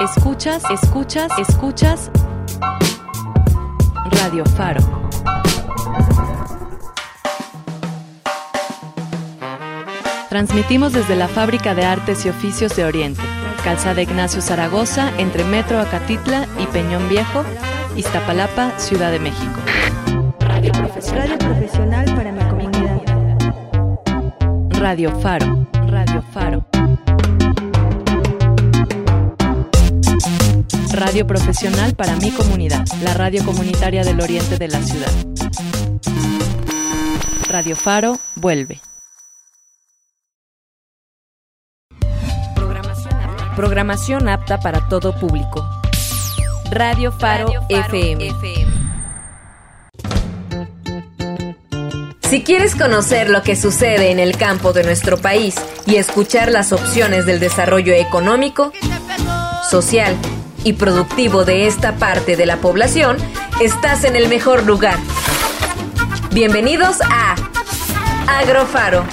Escuchas, escuchas, escuchas. Radio Faro. Transmitimos desde la Fábrica de Artes y Oficios de Oriente, Calzada Ignacio Zaragoza, entre Metro Acatitla y Peñón Viejo, Iztapalapa, Ciudad de México. Radio profesional para mi comunidad. Radio Faro. Radio Faro. Radio profesional para mi comunidad, la radio comunitaria del oriente de la ciudad. Radio Faro vuelve. Programación apta para todo público. Radio Faro, FM. Si quieres conocer lo que sucede en el campo de nuestro país y escuchar las opciones del desarrollo económico, social y productivo de esta parte de la población, estás en el mejor lugar. Bienvenidos a Agrofaro.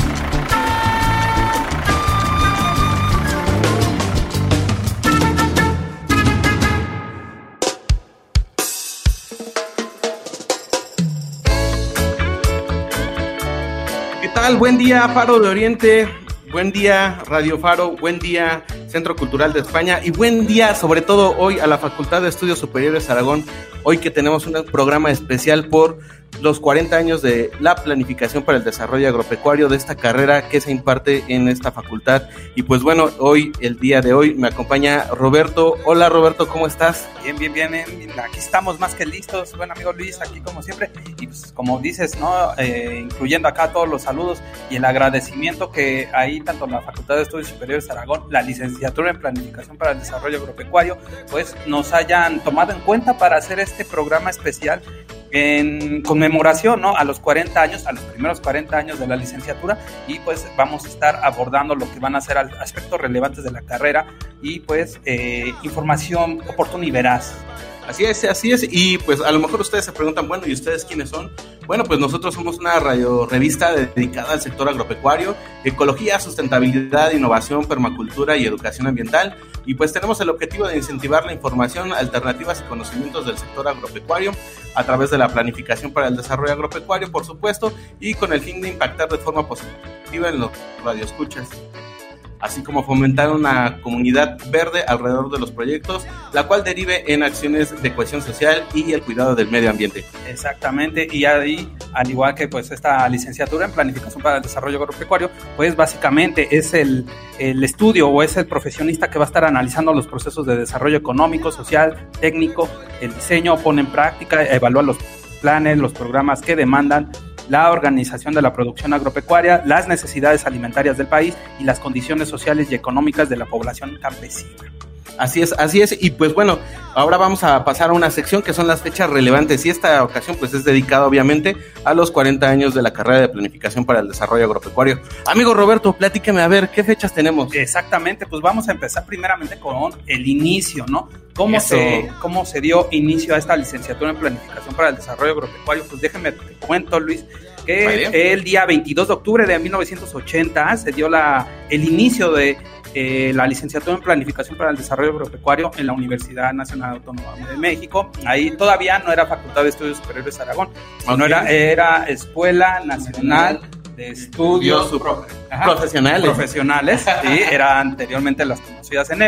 ¿Qué tal? Buen día, Faro de Oriente. Buen día, Radio Faro. Buen día, Centro Cultural de España. Y buen día, sobre todo hoy, a la Facultad de Estudios Superiores Aragón. Hoy que tenemos un programa especial por los 40 años de la planificación para el desarrollo agropecuario de esta carrera que se imparte en esta facultad. Y pues bueno, hoy, el día de hoy, me acompaña Roberto. Hola Roberto, ¿cómo estás? Bien, bien, bien, bien. Aquí estamos más que listos. Bueno, amigo Luis, aquí como siempre. Y pues, como dices, ¿no? Eh, incluyendo acá todos los saludos y el agradecimiento que ahí tanto la Facultad de Estudios Superiores Aragón, la licenciatura en Planificación para el Desarrollo Agropecuario, pues nos hayan tomado en cuenta para hacer este programa especial en conmemoración ¿no? a los 40 años, a los primeros 40 años de la licenciatura y pues vamos a estar abordando lo que van a ser aspectos relevantes de la carrera y pues eh, información oportuna y veraz. Así es, así es. Y pues a lo mejor ustedes se preguntan, bueno, ¿y ustedes quiénes son? Bueno, pues nosotros somos una radio revista dedicada al sector agropecuario, ecología, sustentabilidad, innovación, permacultura y educación ambiental. Y pues tenemos el objetivo de incentivar la información, alternativas y conocimientos del sector agropecuario a través de la planificación para el desarrollo agropecuario, por supuesto, y con el fin de impactar de forma positiva en los radioescuchas así como fomentar una comunidad verde alrededor de los proyectos, la cual derive en acciones de cohesión social y el cuidado del medio ambiente. Exactamente, y ahí, al igual que pues esta licenciatura en planificación para el desarrollo agropecuario, pues básicamente es el, el estudio o es el profesionista que va a estar analizando los procesos de desarrollo económico, social, técnico, el diseño, pone en práctica, evalúa los planes, los programas que demandan la organización de la producción agropecuaria, las necesidades alimentarias del país y las condiciones sociales y económicas de la población campesina. Así es, así es. Y pues bueno, ahora vamos a pasar a una sección que son las fechas relevantes. Y esta ocasión pues es dedicada obviamente a los 40 años de la carrera de planificación para el desarrollo agropecuario. Amigo Roberto, platíqueme a ver, ¿qué fechas tenemos? Exactamente, pues vamos a empezar primeramente con el inicio, ¿no? ¿Cómo se, ¿Cómo se dio inicio a esta licenciatura en planificación para el desarrollo agropecuario? Pues déjeme te cuento, Luis, que el día 22 de octubre de 1980 se dio la, el inicio de eh, la licenciatura en Planificación para el Desarrollo Agropecuario en la Universidad Nacional Autónoma de México. Ahí todavía no era Facultad de Estudios Superiores de Aragón, sino era, era Escuela Nacional de Estudios Profesionales. Profesionales, sí, era anteriormente las conocidas en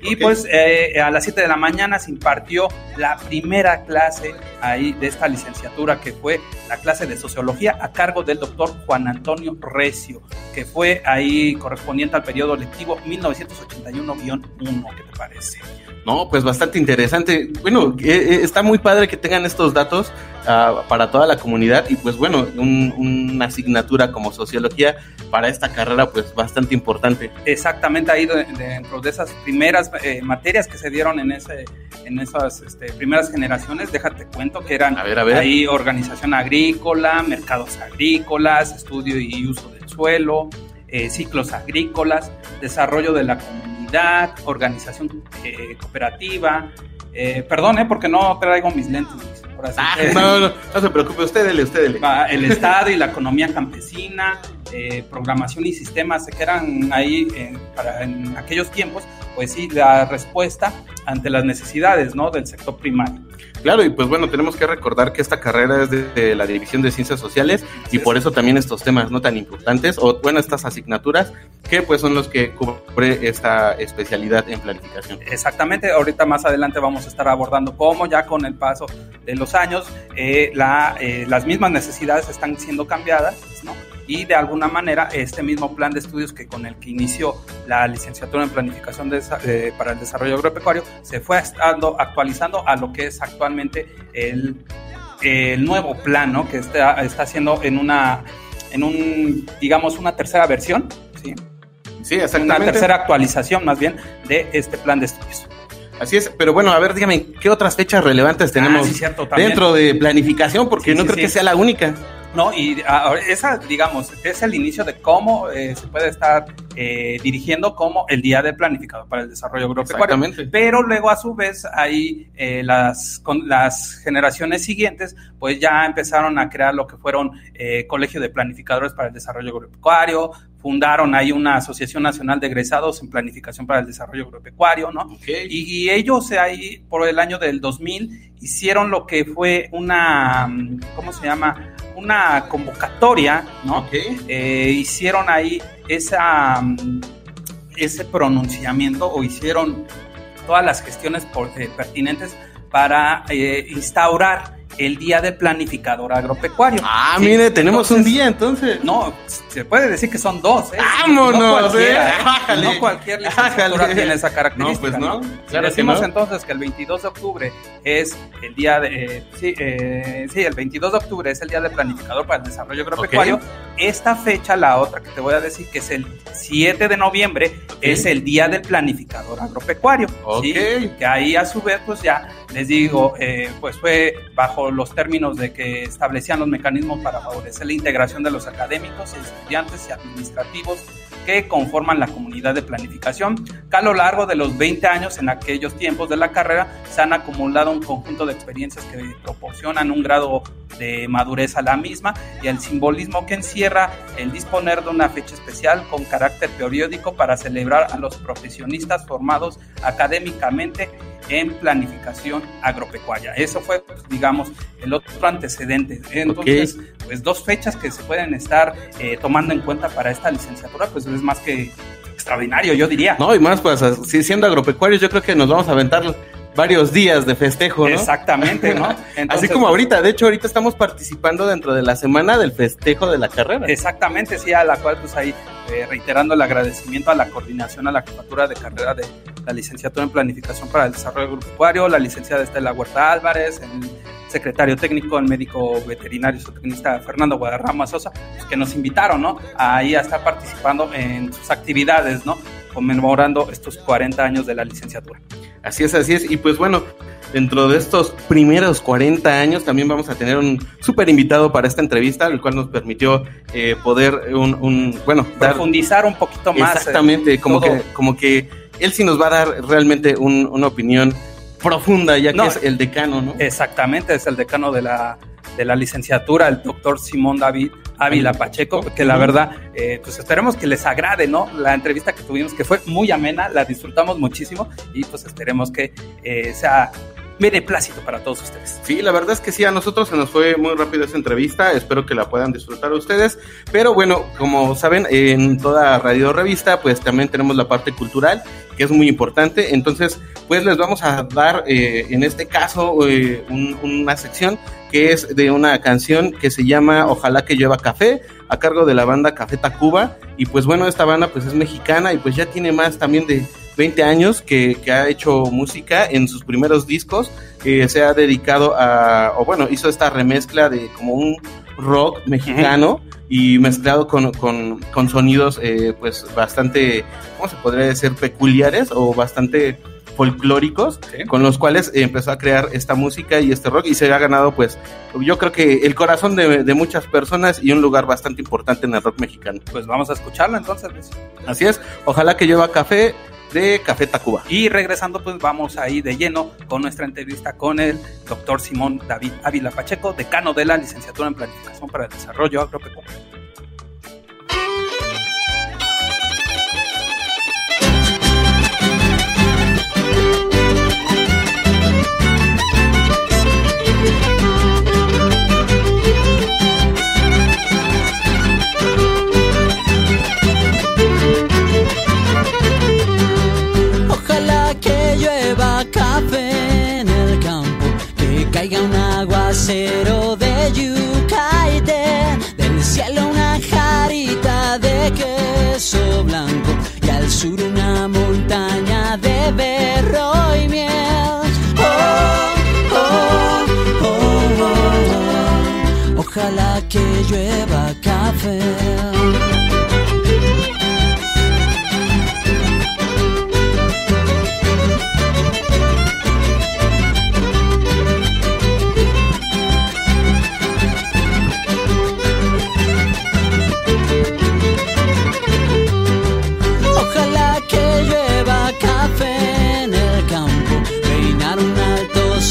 Y pues eh, a las 7 de la mañana se impartió la primera clase ahí de esta licenciatura que fue la clase de sociología a cargo del doctor Juan Antonio Recio, que fue ahí correspondiente al periodo lectivo 1981-1, ¿qué te parece? No, pues bastante interesante. Bueno, eh, está muy padre que tengan estos datos uh, para toda la comunidad y pues bueno, un, una asignatura como sociología para esta carrera pues bastante importante. Exactamente ahí de, dentro de esas primeras eh, materias que se dieron en ese en esas este, primeras generaciones, déjate cuento que eran a ver, a ver. ahí organización agrícola, mercados agrícolas, estudio y uso del suelo, eh, ciclos agrícolas, desarrollo de la comunidad, organización eh, cooperativa. Eh, perdón, porque no traigo mis lentes. Por así ah, no, no, no, se preocupe, usted dele, usted dele. El Estado y la economía campesina, eh, programación y sistemas que eran ahí eh, para, en aquellos tiempos, pues sí, la respuesta ante las necesidades ¿no? del sector primario. Claro, y pues bueno, tenemos que recordar que esta carrera es de, la División de Ciencias Sociales y por eso también estos temas no tan importantes, o bueno, estas asignaturas, que pues son los que cubre esta especialidad en planificación. Exactamente, ahorita más adelante vamos a estar abordando cómo ya con el paso de los años eh, la, eh, las mismas necesidades están siendo cambiadas, ¿no? Y de alguna manera este mismo plan de estudios que con el que inició la licenciatura en planificación de, para el desarrollo agropecuario se fue estando actualizando a lo que es actualmente el, el nuevo plan ¿no? que está, está haciendo en una en un digamos una tercera versión ¿sí? Sí, exactamente. Una tercera actualización más bien de este plan de estudios. Así es, pero bueno, a ver, dígame, ¿qué otras fechas relevantes tenemos ah, sí, cierto, dentro de planificación? Porque no creo que sea la única. ¿No? Y esa, digamos, es el inicio de cómo eh, se puede estar eh, dirigiendo como el día de planificado para el desarrollo agropecuario. Pero luego, a su vez, ahí eh, las, con las generaciones siguientes, pues ya empezaron a crear lo que fueron colegio de planificadores para el desarrollo agropecuario, fundaron ahí una Asociación Nacional de Egresados en Planificación para el Desarrollo Agropecuario, ¿no? Y, y, ellos ahí, por el año del 2000, hicieron lo que fue una, ¿cómo se llama? Una convocatoria, ¿no? Eh, hicieron ahí esa, mm, ese pronunciamiento o hicieron todas las gestiones eh, pertinentes para eh, instaurar el día de planificador agropecuario. Ah, mire, tenemos un día entonces. No, se puede decir que son dos. ¿eh? Vámonos, no cualquiera, ¿eh? no cualquier licenciatura tiene esa característica. No, pues no. Claro Decimos entonces que el 22 de octubre es el día de, eh, sí, eh, sí, el 22 de octubre es el día de planificador para el desarrollo agropecuario. Esta fecha, la otra que te voy a decir, que es el 7 de noviembre, es el día del planificador agropecuario. ¿sí? Que ahí a su vez, pues ya les digo, eh, pues fue bajo los términos de que establecían los mecanismos para favorecer la integración de los académicos, estudiantes y administrativos que conforman la comunidad de planificación, que a lo largo de los 20 años en aquellos tiempos de la carrera se han acumulado un conjunto de experiencias que proporcionan un grado de madurez a la misma y el simbolismo que encierra el disponer de una fecha especial con carácter periódico para celebrar a los profesionistas formados académicamente en planificación agropecuaria. Eso fue, pues, digamos, el otro antecedente. Entonces, pues dos fechas que se pueden estar eh, tomando en cuenta para esta licenciatura, pues es más que extraordinario, yo diría. No, y más, pues, siendo agropecuarios, yo creo que nos vamos a aventar varios días de festejo, ¿no? Exactamente, ¿no? Así como ahorita, de hecho ahorita estamos participando dentro de la semana del festejo de la carrera. Exactamente, sí, a la cual pues ahí eh, reiterando el agradecimiento a la coordinación, a la jefatura de carrera de la licenciatura en planificación para el desarrollo agropecuario, la licenciada Estela Huerta Álvarez, el secretario técnico, el médico veterinario zootecnista Fernando Guadarrama Sosa, pues, que nos invitaron, ¿no? Ahí a estar participando en sus actividades, ¿no? Conmemorando estos 40 años de la licenciatura. Así es, así es. Y pues bueno, dentro de estos primeros 40 años también vamos a tener un súper invitado para esta entrevista, el cual nos permitió eh, poder un, bueno, profundizar un poquito más. Eh, Exactamente, como que como que él sí nos va a dar realmente una opinión profunda, ya que es el decano, ¿no? Exactamente, es el decano de la de la licenciatura, el doctor Simón David Ávila Pacheco, que la verdad, eh, pues esperemos que les agrade, ¿no? La entrevista que tuvimos, que fue muy amena, la disfrutamos muchísimo y pues esperemos que eh, sea plácido para todos ustedes. Sí, la verdad es que sí, a nosotros se nos fue muy rápido esa entrevista, espero que la puedan disfrutar ustedes, pero bueno, como saben, en toda radio revista, pues también tenemos la parte cultural, que es muy importante, entonces, pues les vamos a dar, eh, en este caso, eh, una sección que es de una canción que se llama Ojalá que lleva café, a cargo de la banda Café Tacuba, y pues bueno, esta banda pues es mexicana y pues ya tiene más también de 20 años que, ha hecho música en sus primeros discos, que se ha dedicado a, o bueno, hizo esta remezcla de como un rock mexicano y mezclado con, con, sonidos eh, pues bastante, ¿cómo se podría decir? Peculiares o bastante folclóricos con los cuales empezó a crear esta música y este rock y se ha ganado pues yo creo que el corazón de, de, muchas personas y un lugar bastante importante en el rock mexicano. Pues vamos a escucharlo entonces. Así es, ojalá que lleva café de Café Tacuba. Y regresando, pues vamos ahí de lleno con nuestra entrevista con el doctor Simón David Ávila Pacheco, decano de la licenciatura en Planificación para el Desarrollo Agropecuario. Caiga un aguacero de yuca y del cielo una jarita de queso blanco y al sur una montaña de berro y miel. Oh, oh, oh, oh. Ojalá que llueva café.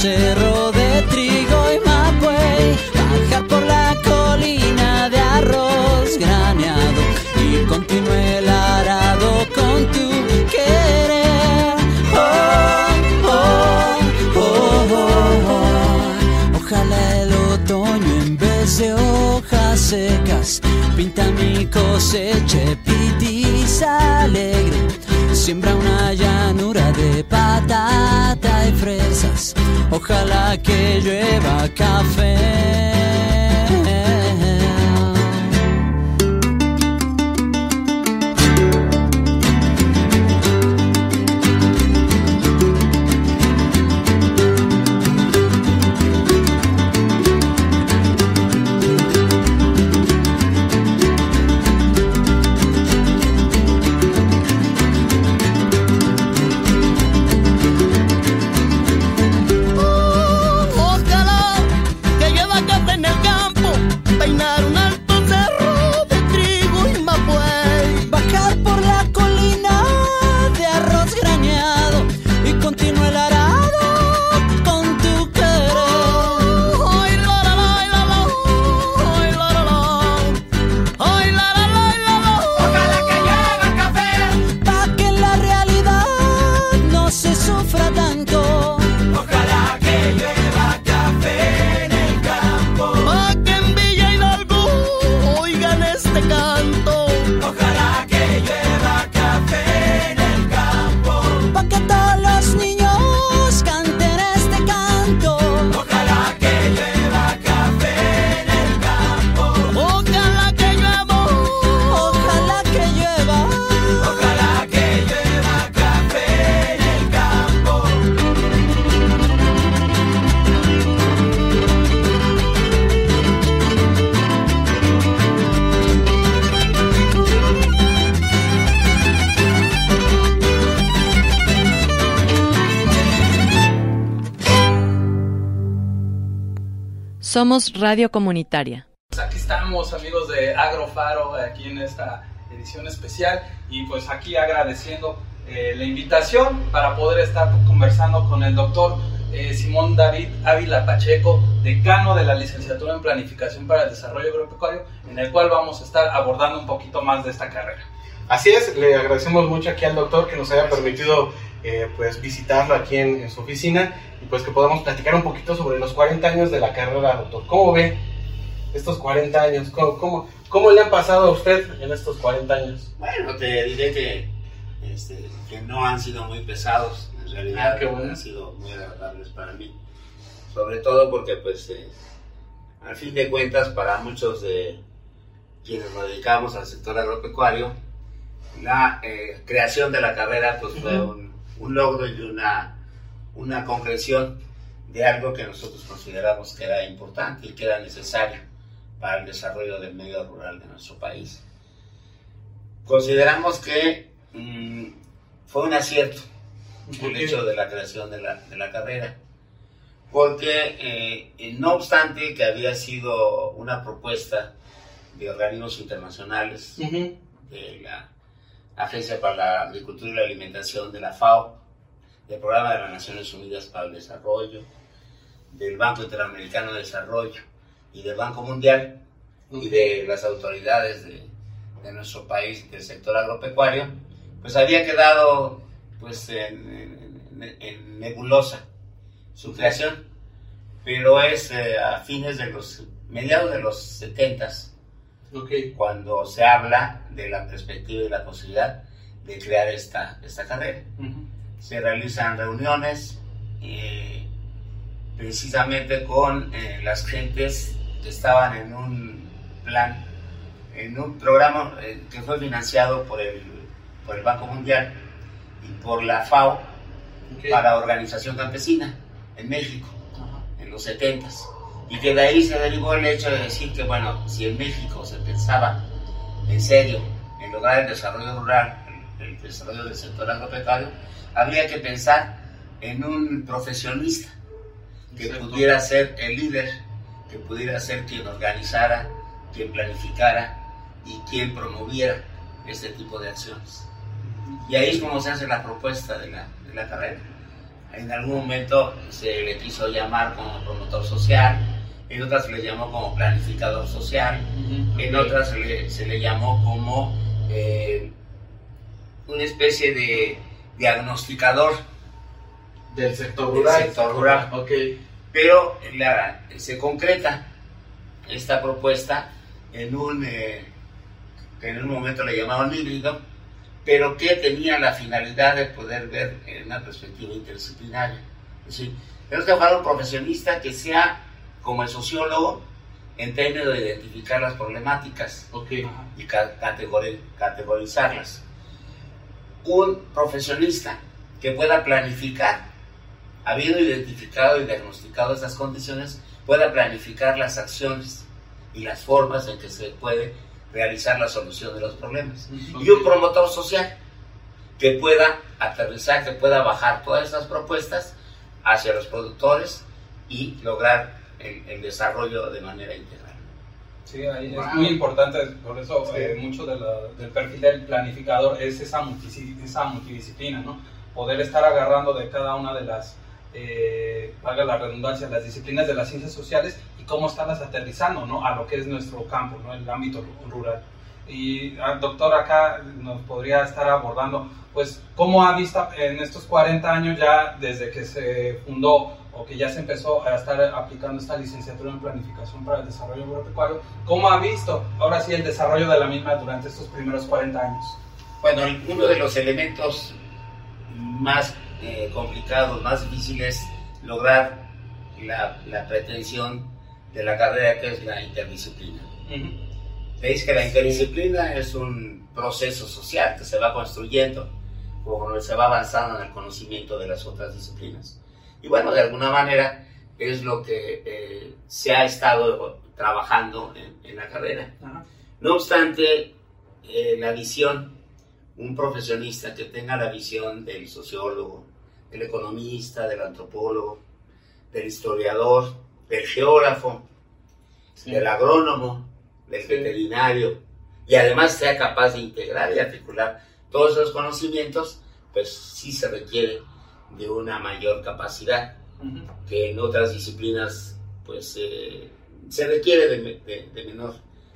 Cerro de trigo y mapuey, bajar por la colina de arroz graneado y continúe el arado con tu querer. Oh, oh, oh, oh. Ojalá el otoño en vez de hojas secas pinta mi cosecha pitiza alegre. Siembra una llanura de patata y fresas. Ojalá que llueva café. Somos Radio Comunitaria. Aquí estamos amigos de Agrofaro, aquí en esta edición especial y pues aquí agradeciendo eh, la invitación para poder estar conversando con el doctor eh, Simón David Ávila Pacheco, decano de la licenciatura en Planificación para el Desarrollo Agropecuario, en el cual vamos a estar abordando un poquito más de esta carrera. Así es, le agradecemos mucho aquí al doctor que nos haya permitido eh, pues visitarlo aquí en, en su oficina y pues que podamos platicar un poquito sobre los 40 años de la carrera, doctor. ¿Cómo ve estos 40 años? ¿Cómo, cómo, cómo le han pasado a usted en estos 40 años? Bueno, te diré que, este, que no han sido muy pesados, en realidad Ah, qué bueno. han sido muy agradables para mí. Sobre todo porque, pues, eh, al fin de cuentas, para muchos de quienes nos dedicamos al sector agropecuario, la eh, creación de la carrera pues, fue un, un logro y una, una concreción de algo que nosotros consideramos que era importante y que era necesario para el desarrollo del medio rural de nuestro país. Consideramos que mm, fue un acierto el hecho de la creación de la, de la carrera, porque eh, eh, no obstante que había sido una propuesta de organismos internacionales, de la Agencia para la Agricultura y la Alimentación de la FAO, del Programa de las Naciones Unidas para el Desarrollo, del Banco Interamericano de Desarrollo y del Banco Mundial y de las autoridades de, de nuestro país del sector agropecuario, pues había quedado pues en, en- en nebulosa su creación, pero es eh, a fines de los mediados de los 70 Cuando se habla de la perspectiva y la posibilidad de crear esta, esta carrera. Se realizan reuniones eh, precisamente con eh, las gentes que estaban en un plan, en un programa eh, que fue financiado por el, por el Banco Mundial y por la FAO para Organización Campesina en México en los 70 y que de ahí se derivó el hecho de decir que bueno, si en México se pensaba en serio en lograr el desarrollo rural, el, desarrollo del sector agropecuario, habría que pensar en un profesionista que pudiera ser el líder, que pudiera ser quien organizara, quien planificara y quien promoviera este tipo de acciones. Y ahí es como se hace la propuesta de la, de la carrera. En algún momento se le quiso llamar como promotor social, en otras se le llamó como planificador social, en otras se le, se le llamó como eh, una especie de diagnosticador Del sector del rural. sector rural. Ok. Pero la- se concreta esta propuesta en un, eh, en un momento le llamaban híbrido, pero que tenía la finalidad de poder ver en una perspectiva interdisciplinaria. Es decir, tenemos que buscar un profesionista que sea como el sociólogo en términos de identificar las problemáticas Ok. y ca- categori- categorizarlas. Un profesionista que pueda planificar, habiendo identificado y diagnosticado estas condiciones, pueda planificar las acciones y las formas en que se puede realizar la solución de los problemas. Y un promotor social que pueda aterrizar, que pueda bajar todas estas propuestas hacia los productores y lograr el, el desarrollo de manera integral. Sí, ahí Wow. es muy importante, por eso Sí. eh, mucho de la- del perfil del planificador es esa, multisi- esa multidisciplina, ¿no? Poder estar agarrando de cada una de las, eh, valga la redundancia, las disciplinas de las ciencias sociales y cómo estarlas aterrizando, ¿no? A lo que es nuestro campo, ¿no? El ámbito ru- rural. Y al doctor acá nos podría estar abordando, pues, cómo ha visto en estos 40 años ya desde que se fundó o que ya se empezó a estar aplicando esta licenciatura en planificación para el desarrollo agropecuario, ¿cómo ha visto ahora sí el desarrollo de la misma durante estos primeros 40 años? Bueno, uno de los elementos más eh, complicados, más difíciles, lograr la, la pretensión de la carrera que es la interdisciplina. Veis que la interdisciplina es un proceso social que se va construyendo conforme se va avanzando en el conocimiento de las otras disciplinas. Y bueno, de alguna manera es lo que eh, se ha estado trabajando en, en la carrera. Ajá. No obstante, eh, la visión, un profesionista que tenga la visión del sociólogo, del economista, del antropólogo, del historiador, del geógrafo, Sí. del agrónomo, del Sí. veterinario, y además sea capaz de integrar y articular todos esos conocimientos, pues sí se requiere de una mayor capacidad que en otras disciplinas pues eh, se requiere de, me- de- de menor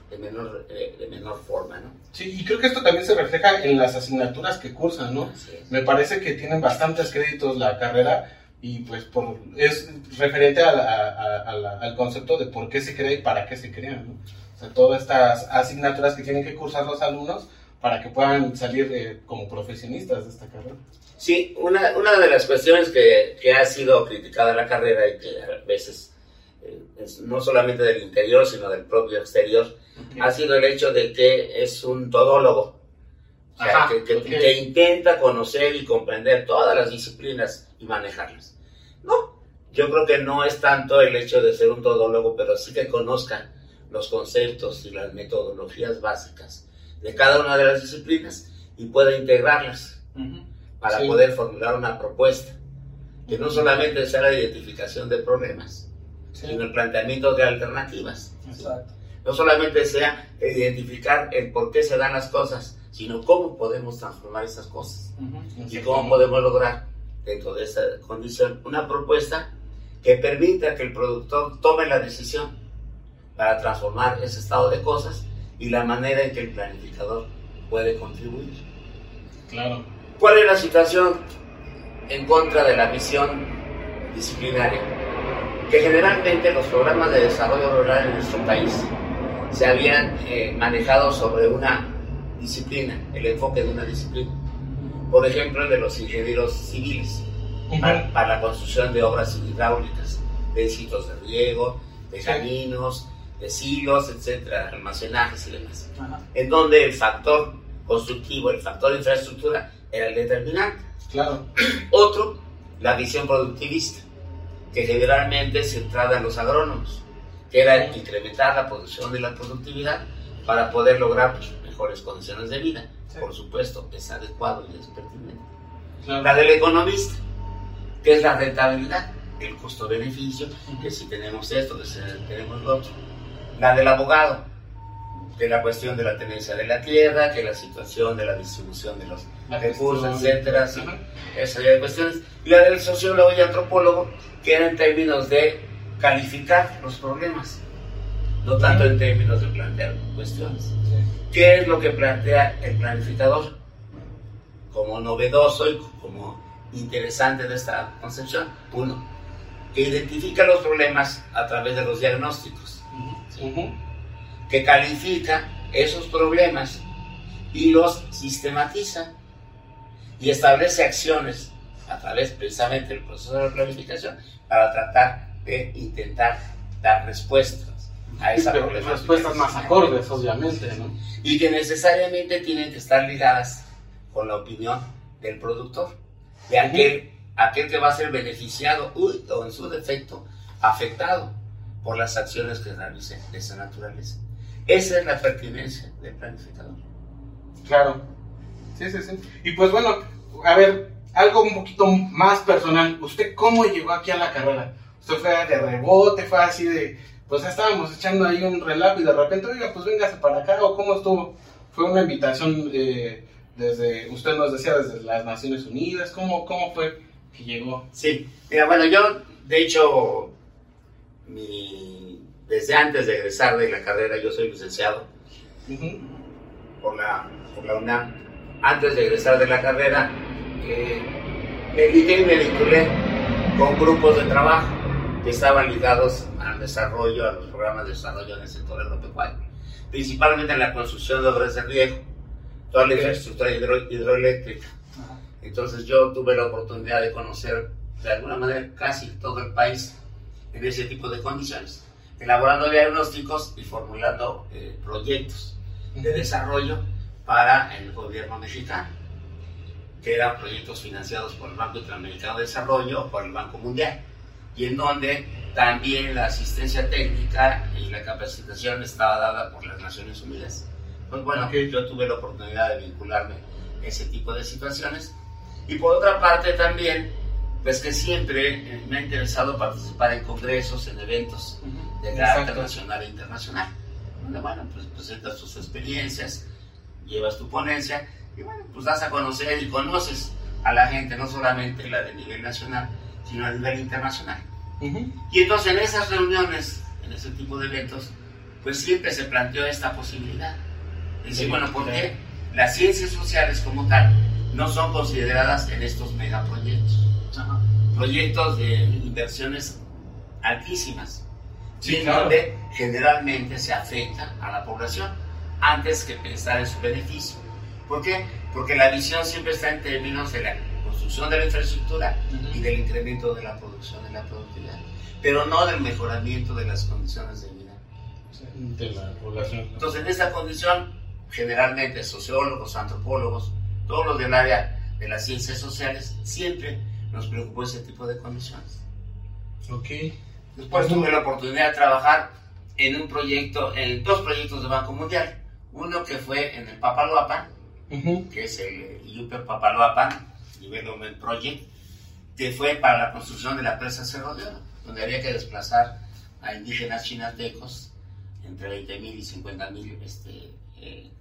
de menor eh, de menor forma no Sí, y creo que esto también se refleja en las asignaturas que cursan, ¿no? Me parece que tienen bastantes créditos la carrera y pues por, es referente a la- a- a la- al concepto de por qué se crea y para qué se crea, ¿no? O sea, todas estas asignaturas que tienen que cursar los alumnos para que puedan salir eh, como profesionistas de esta carrera. Sí una, una de las cuestiones que, que ha sido criticada la carrera y que a veces eh, es no solamente del interior sino del propio exterior ha sido el hecho de que es un todólogo o sea, Ajá, que, que- ok. que intenta conocer y comprender todas las disciplinas y manejarlas. No, yo creo que no es tanto el hecho de ser un todólogo, pero sí que conozca los conceptos y las metodologías básicas de cada una de las disciplinas y pueda integrarlas Ujú. Para Sí. poder formular una propuesta que no solamente sea la identificación de problemas, sino el planteamiento de alternativas Exacto. no solamente sea identificar el por qué se dan las cosas, sino cómo podemos transformar esas cosas y cómo podemos lograr dentro de esa condición una propuesta que permita que el productor tome la decisión para transformar ese estado de cosas y la manera en que el planificador puede contribuir. Claro. ¿Cuál es la situación en contra de la visión disciplinaria? Que generalmente los programas de desarrollo rural en nuestro país se habían eh, manejado sobre una disciplina, el enfoque de una disciplina. Por ejemplo, el de los ingenieros civiles, para, para la construcción de obras hidráulicas, de sitios de riego, de caminos, de silos, etcétera, almacenajes y demás. En donde el factor constructivo, el factor de infraestructura era el determinante. Claro. Otro, la visión productivista, que generalmente es centrada en los agrónomos, que era incrementar la producción y la productividad para poder lograr pues, mejores condiciones de vida. Por supuesto, es adecuado y es pertinente. La del economista, que es la rentabilidad, el costo-beneficio, que si tenemos esto, que si tenemos lo otro. La del abogado, que la cuestión de la tenencia de la tierra, que la situación de la distribución de los recursos, etcétera. Esa serie de cuestiones. Y la del sociólogo y antropólogo, que era en términos de calificar los problemas, no tanto en términos de plantear cuestiones. ¿Qué es lo que plantea el planificador como novedoso y como interesante de esta concepción? Uno, que identifica los problemas a través de los diagnósticos, que califica esos problemas y los sistematiza y establece acciones a través precisamente del proceso de la planificación para tratar de intentar dar respuestas a esa Pero problemática. respuestas más acordes, obviamente, ¿no? y que necesariamente tienen que estar ligadas con la opinión del productor, de aquel, aquel que va a ser beneficiado uy, o en su defecto afectado por las acciones que realicen de esa naturaleza. Esa es la pertinencia del planificador. Claro. Sí, sí, sí. Y pues bueno, a ver, algo un poquito más personal. ¿Usted cómo llegó aquí a la carrera? ¿Usted fue de rebote? ¿Fue así de, pues estábamos echando ahí un relato y de repente, oiga, pues véngase para acá? ¿O cómo estuvo? ¿Fue una invitación eh, desde, usted nos decía, desde las Naciones Unidas? ¿Cómo, cómo fue que llegó? Sí, mira, bueno, yo de hecho, mi- desde antes de egresar de la carrera, yo soy licenciado por la, por la UNAM. Antes de egresar de la carrera, eh, me invité y me vinculé con grupos de trabajo que estaban ligados al desarrollo, a los programas de desarrollo en el sector agropecuario, principalmente en la construcción de obras de riego, toda la infraestructura hidro- hidroeléctrica. Entonces yo tuve la oportunidad de conocer de alguna manera casi todo el país en ese tipo de condiciones, elaborando diagnósticos y formulando eh, proyectos de desarrollo para el gobierno mexicano, que eran proyectos financiados por el Banco Interamericano de Desarrollo o por el Banco Mundial, y en donde también la asistencia técnica y la capacitación estaba dada por las Naciones Unidas. Pues bueno, yo tuve la oportunidad de vincularme a ese tipo de situaciones. Y por otra parte también, pues que siempre me ha interesado participar en congresos, en eventos de carácter nacional e internacional. Donde, bueno, pues presentas tus experiencias, llevas tu ponencia y bueno, pues das a conocer y conoces a la gente, no solamente la de nivel nacional, sino a nivel internacional. Y entonces en esas reuniones, en ese tipo de eventos, pues siempre se planteó esta posibilidad. Decir, Sí, bueno, ¿por qué las ciencias sociales como tal no son consideradas en estos megaproyectos? Proyectos de inversiones altísimas, Sí, claro. donde generalmente se afecta a la población antes que pensar en su beneficio. ¿Por qué? Porque la visión siempre está en términos de la construcción de la infraestructura y del incremento de la producción y la productividad, pero no del mejoramiento de las condiciones de vida. De la población. ¿no? Entonces, en esta condición, generalmente sociólogos, antropólogos, todos los del área de las ciencias sociales, siempre nos preocupó ese tipo de condiciones. Ok. Después tuve la oportunidad de trabajar en un proyecto, en dos proyectos de Banco Mundial. Uno que fue en el Papaloapan, Que es el IUP Papaloapan Development Project, que fue para la construcción de la presa Cerro de Oro, donde había que desplazar a indígenas chinatecos, entre 20.000 y 50.000 este, eh,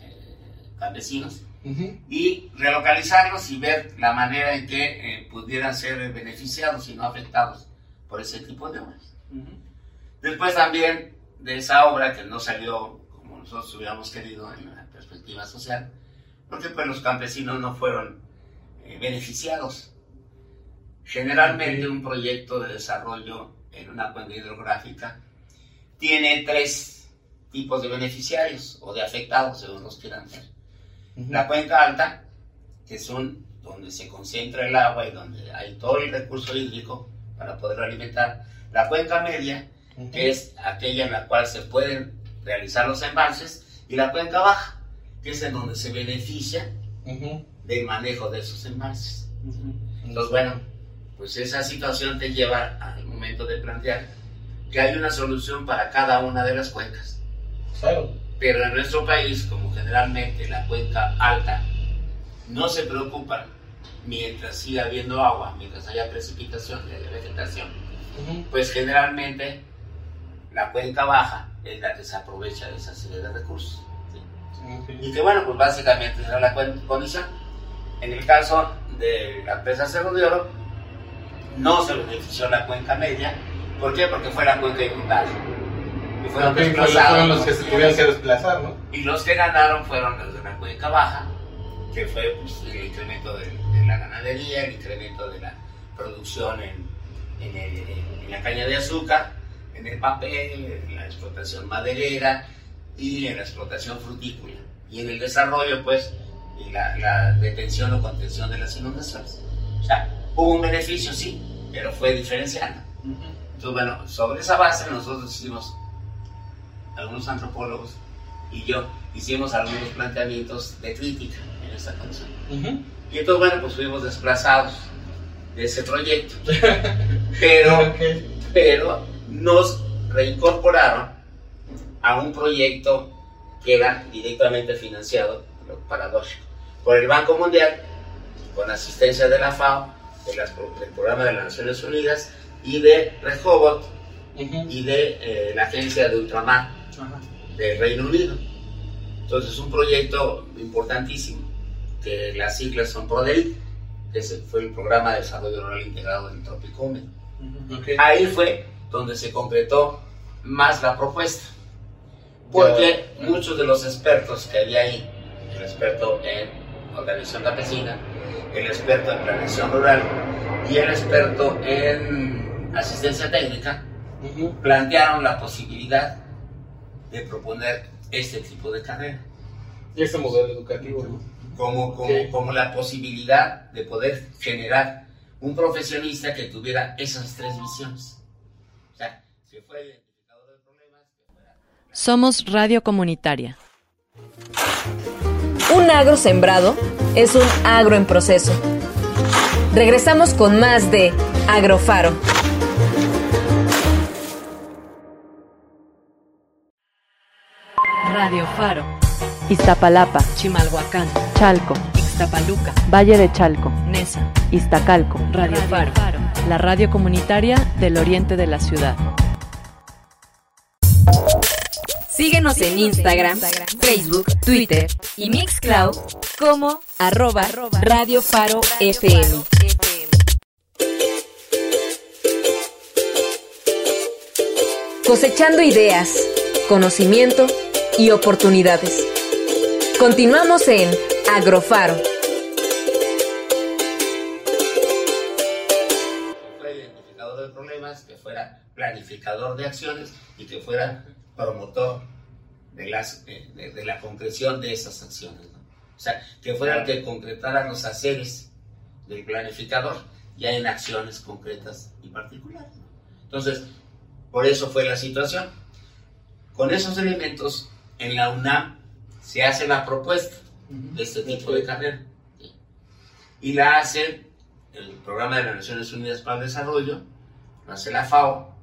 eh, campesinos, y relocalizarlos y ver la manera en que eh, pudieran ser beneficiados y no afectados por ese tipo de obras. Después también de esa obra que no salió como nosotros hubiéramos querido en la perspectiva social, porque pues los campesinos no fueron eh, beneficiados. Generalmente un proyecto de desarrollo en una cuenca hidrográfica tiene tres tipos de beneficiarios o de afectados, según los quieran ver. La cuenca alta, que son donde se concentra el agua y donde hay todo el recurso hídrico para poder alimentar. La cuenca media, que es aquella en la cual se pueden realizar los embalses, y la cuenca baja, que es en donde se beneficia del manejo de esos embalses. Entonces, bueno, pues esa situación te lleva al momento de plantear que hay una solución para cada una de las cuencas. Claro. Pero en nuestro país, como generalmente la cuenca alta no se preocupan mientras siga habiendo agua, mientras haya precipitación y haya vegetación, pues generalmente la cuenca baja es la que se aprovecha de esa serie de recursos. Y que bueno, pues básicamente esa es la condición. En el caso de la presa Cerro de Oro, no se benefició la cuenca media. ¿Por qué? Porque fue la cuenca inundada. Y fueron desplazados. fueron los que se tuvieron que desplazar, ¿no? Y los que ganaron fueron los de la cuenca baja, que fue pues, el incremento de, de la ganadería, el incremento de la producción en, en el- en la caña de azúcar, en el papel, en la explotación maderera y en la explotación frutícola. Y en el desarrollo, pues, y la, la detención o contención de las inundaciones. O sea, hubo un beneficio, sí, pero fue diferenciado. Entonces, bueno, sobre esa base nosotros hicimos, algunos antropólogos y yo, hicimos algunos planteamientos de crítica en esta canción. Y entonces, bueno, pues fuimos desplazados de ese proyecto. Pero, pero nos reincorporaron a un proyecto que era directamente financiado, lo paradójico, por el Banco Mundial, con asistencia de la FAO, de las- del Programa de las Naciones Unidas y de Rehoboth y de eh, la Agencia de Ultramar del Reino Unido. Entonces es un proyecto importantísimo, que las siglas son PRODEI, que fue el Programa de Desarrollo Rural Integrado del Trópico Húmedo. Ahí fue donde se concretó más la propuesta, porque muchos de los expertos que había ahí, el experto en organización campesina, el experto en planeación rural y el experto en asistencia técnica, plantearon la posibilidad de proponer este tipo de carrera. Y ese modelo educativo, ¿no? como, como, Ok. como la posibilidad de poder generar un profesionista que tuviera esas tres visiones. O sea, que fuera identificador de problemas, que fuera Somos Radio Comunitaria. Un agro sembrado es un agro en proceso. Regresamos con más de Agrofaro. Radio Faro. Iztapalapa, Chimalhuacán. Chalco, Ixtapaluca. Valle de Chalco, Nesa. Iztacalco. Radio Faro. La radio comunitaria del oriente de la ciudad. Síguenos en Instagram, Facebook, Twitter y Mixcloud como arroba Radio Faro FM. Cosechando ideas, conocimiento y oportunidades. Continuamos en Agrofaro. que fuera identificador de problemas, que fuera planificador de acciones y que fuera promotor de, las, de, de- de la concreción de esas acciones. ¿no? O sea, que fuera el que concretara los haceres del planificador ya en acciones concretas y particulares. ¿no? Entonces, por eso fue la situación. Con esos elementos, en la UNAM se hace la propuesta de este tipo de carrera. ¿sí? Y la hace el Programa de las Naciones Unidas para el Desarrollo, lo hace la FAO,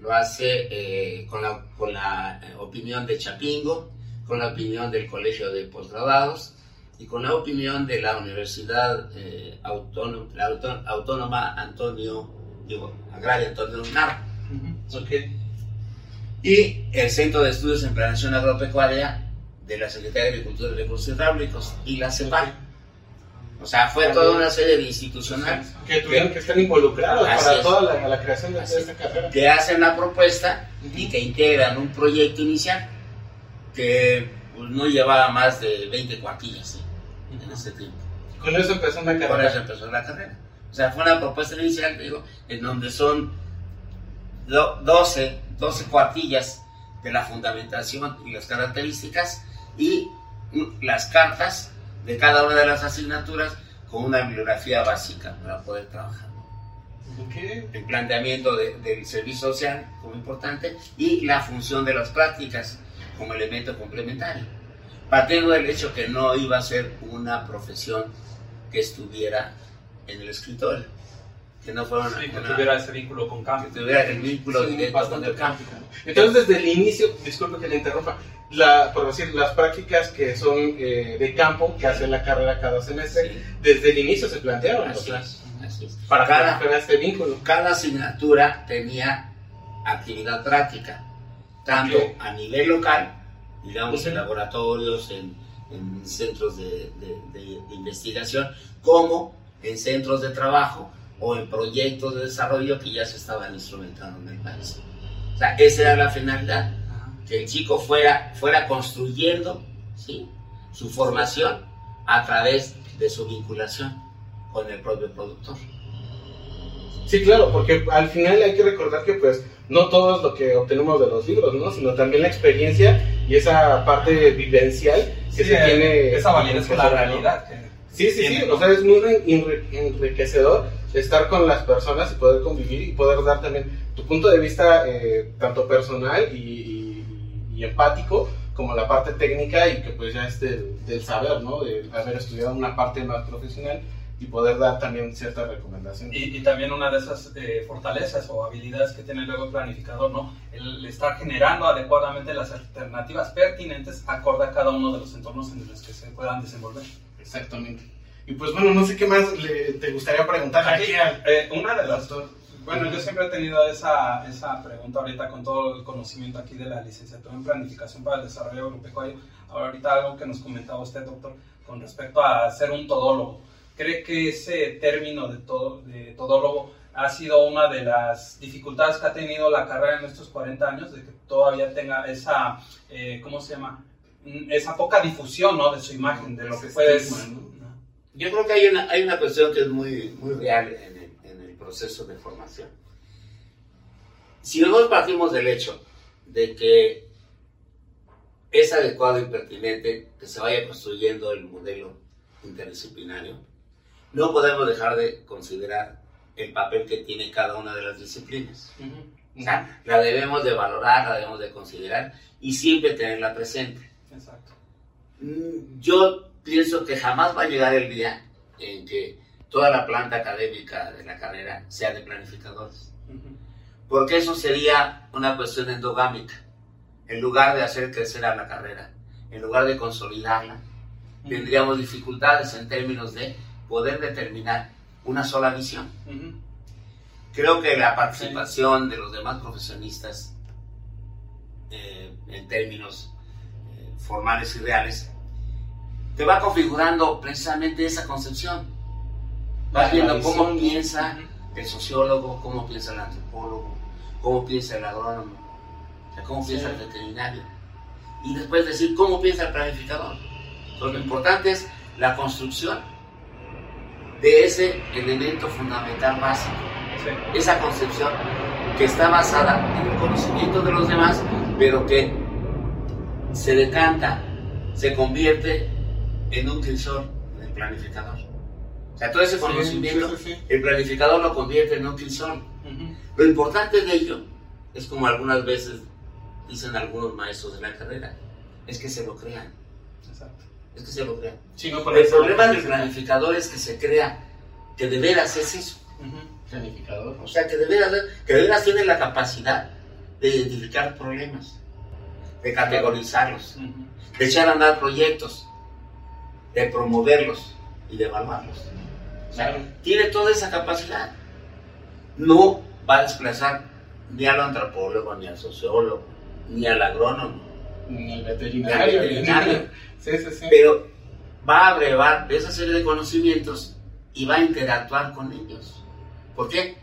lo hace eh, con la, con la eh, opinión de Chapingo, con la opinión del Colegio de Postgraduados y con la opinión de la Universidad eh, Autónoma, la Auto- Autónoma Antonio, digo, Agraria Antonio Narro. Y el Centro de Estudios en Planeación Agropecuaria de la Secretaría de Agricultura y Recursos Hidráulicos y la CEPAL. O sea, fue toda una serie de institucionales Que tuvieron que estar involucrados Así para es. toda la, la creación de Así es. esta carrera. que hacen la propuesta y que integran un proyecto inicial que pues, no llevaba más de 20 cuartillas ¿sí? en ese tiempo. Con eso empezó una carrera. eso empezó la carrera. O sea, fue una propuesta inicial, digo, en donde son do- 12, 12 cuartillas de la fundamentación y las características y mm, las cartas de cada una de las asignaturas con una bibliografía básica para poder trabajar. El planteamiento de- del servicio social como importante y la función de las prácticas como elemento complementario. Partiendo del hecho que no iba a ser una profesión que estuviera en el escritorio, que no fuera Sí, que una- tuviera ese vínculo con campo. que tuviera el vínculo Sí, directo con el campo. Entonces, desde el inicio, disculpe que le interrumpa, la, por decir, las prácticas que son eh, de campo, que hace la carrera cada semestre, Sí. desde el inicio se plantearon para Cada- este vínculo. cada asignatura tenía actividad práctica, tanto Ok. a nivel local, digamos en Ujú. laboratorios, en, en centros de, de- de- de investigación, como en centros de trabajo o en proyectos de desarrollo que ya se estaban instrumentando en el país. O sea, esa era la finalidad, que el chico fuera, fuera construyendo ¿sí? su formación a través de su vinculación con el propio productor. Sí, claro, porque al final hay que recordar que pues no todo es lo que obtenemos de los libros, ¿no? Sino también la experiencia y esa parte vivencial que Sí, se tiene. esa validez con la realidad. que Sí, sí, sí, o sea, es muy enri- enriquecedor estar con las personas y poder convivir y poder dar también tu punto de vista eh, tanto personal y, y- empático como la parte técnica y que pues ya es del, del saber, ¿no? De haber estudiado una parte más profesional y poder dar también ciertas recomendaciones. Y, y también una de esas eh, fortalezas o habilidades que tiene luego el planificador, ¿no? El estar generando adecuadamente las alternativas pertinentes acorde a cada uno de los entornos en los que se puedan desenvolver. Exactamente. Y pues bueno, no sé qué más le- te gustaría preguntar Aquí, eh, una de las Bueno, yo siempre he tenido esa, esa pregunta ahorita con todo el conocimiento aquí de la licenciatura en Planificación para el Desarrollo Agropecuario. Ahorita algo que nos comentaba usted, doctor, con respecto a ser un todólogo. ¿Cree que ese término de, todo, de todólogo ha sido una de las dificultades que ha tenido la carrera en estos 40 años, de que todavía tenga esa, eh, ¿cómo se llama? Esa poca difusión, ¿no? De su imagen, de lo que puede... Yo creo que hay una, hay una cuestión que es muy, muy real el proceso de formación. Si nosotros partimos del hecho de que es adecuado y pertinente que se vaya construyendo el modelo interdisciplinario, no podemos dejar de considerar el papel que tiene cada una de las disciplinas. O sea, la debemos de valorar, la debemos de considerar y siempre tenerla presente. Exacto. Mm, Yo pienso que jamás va a llegar el día en que toda la planta académica de la carrera sea de planificadores. Porque eso sería una cuestión endogámica. En lugar de hacer crecer a la carrera, en lugar de consolidarla, tendríamos dificultades en términos de poder determinar una sola visión. Creo que la participación de los demás profesionistas eh, en términos eh, formales y reales te va configurando precisamente esa concepción. Vas viendo cómo piensa el sociólogo, cómo piensa el antropólogo, cómo piensa el agrónomo, o sea, cómo piensa el veterinario. Y después decir cómo piensa el planificador. Entonces, lo importante es la construcción de ese elemento fundamental básico. Esa concepción que está basada en el conocimiento de los demás, pero que se decanta, se convierte en un crisol del planificador. Sea, todo ese Sí, conocimiento, sí, sí, sí. el planificador lo convierte en un crisol. Lo importante de ello es como algunas veces dicen algunos maestros de la carrera, es que se lo crean. Exacto. Es que se lo crean. No el problema del planificador es que se crea que de veras es eso. Planificador. O sea, que de veras, que de veras tiene la capacidad de identificar problemas, de categorizarlos, de echar a andar proyectos, de promoverlos y de evaluarlos. O sea, tiene toda esa capacidad. No va a desplazar ni al antropólogo, ni al sociólogo, ni al agrónomo, Ni ni al veterinario. veterinario. Sí, sí, sí. Pero va a abrevar de esa serie de conocimientos y va a interactuar con ellos. ¿Por qué?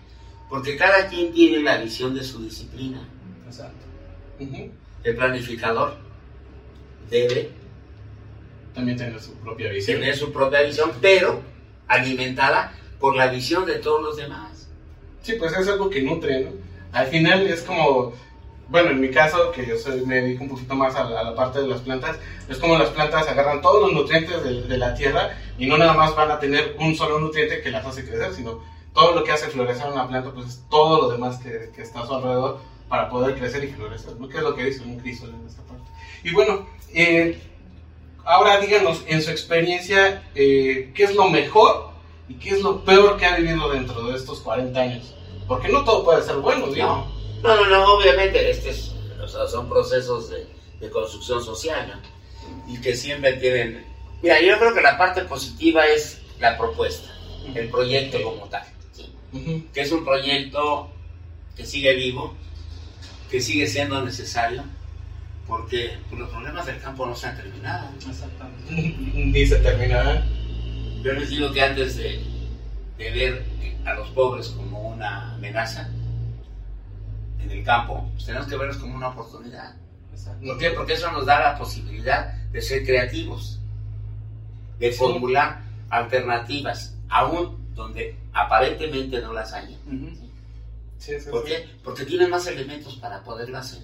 Porque cada quien tiene la visión de su disciplina. Exacto. El planificador debe También tener su propia visión. tener su propia visión, pero alimentada por la visión de todos los demás. Sí, pues es algo que nutre, ¿no? Al final es como bueno, en mi caso, que yo soy, me dedico un poquito más a la, a la parte de las plantas, es como las plantas agarran todos los nutrientes de, de la tierra y no nada más van a tener un solo nutriente que las hace crecer, sino todo lo que hace florecer una planta, pues es todo lo demás que, que está a su alrededor para poder crecer y florecer, ¿no? Que es lo que dice un crisol en esta parte. Y bueno, eh, ahora díganos, en su experiencia, eh, ¿qué es lo mejor y qué es lo peor que ha vivido dentro de estos 40 años? Porque no todo puede ser bueno, digo. No, no, no, obviamente este es- o sea, son procesos de, de construcción social ¿no? y que siempre tienen... Mira, yo creo que la parte positiva es la propuesta, el proyecto como tal, ¿sí? Que es un proyecto que sigue vivo, que sigue siendo necesario, porque los problemas del campo no se han terminado. Ni se terminará. Yo les digo que antes de, de ver a los pobres como una amenaza en el campo, pues tenemos que verlos como una oportunidad. ¿Por qué? Porque eso nos da la posibilidad de ser creativos, de Sí. formular alternativas, aún donde aparentemente no las hay. Sí, sí, ¿Por qué? Porque tienen más elementos para poderlo hacer.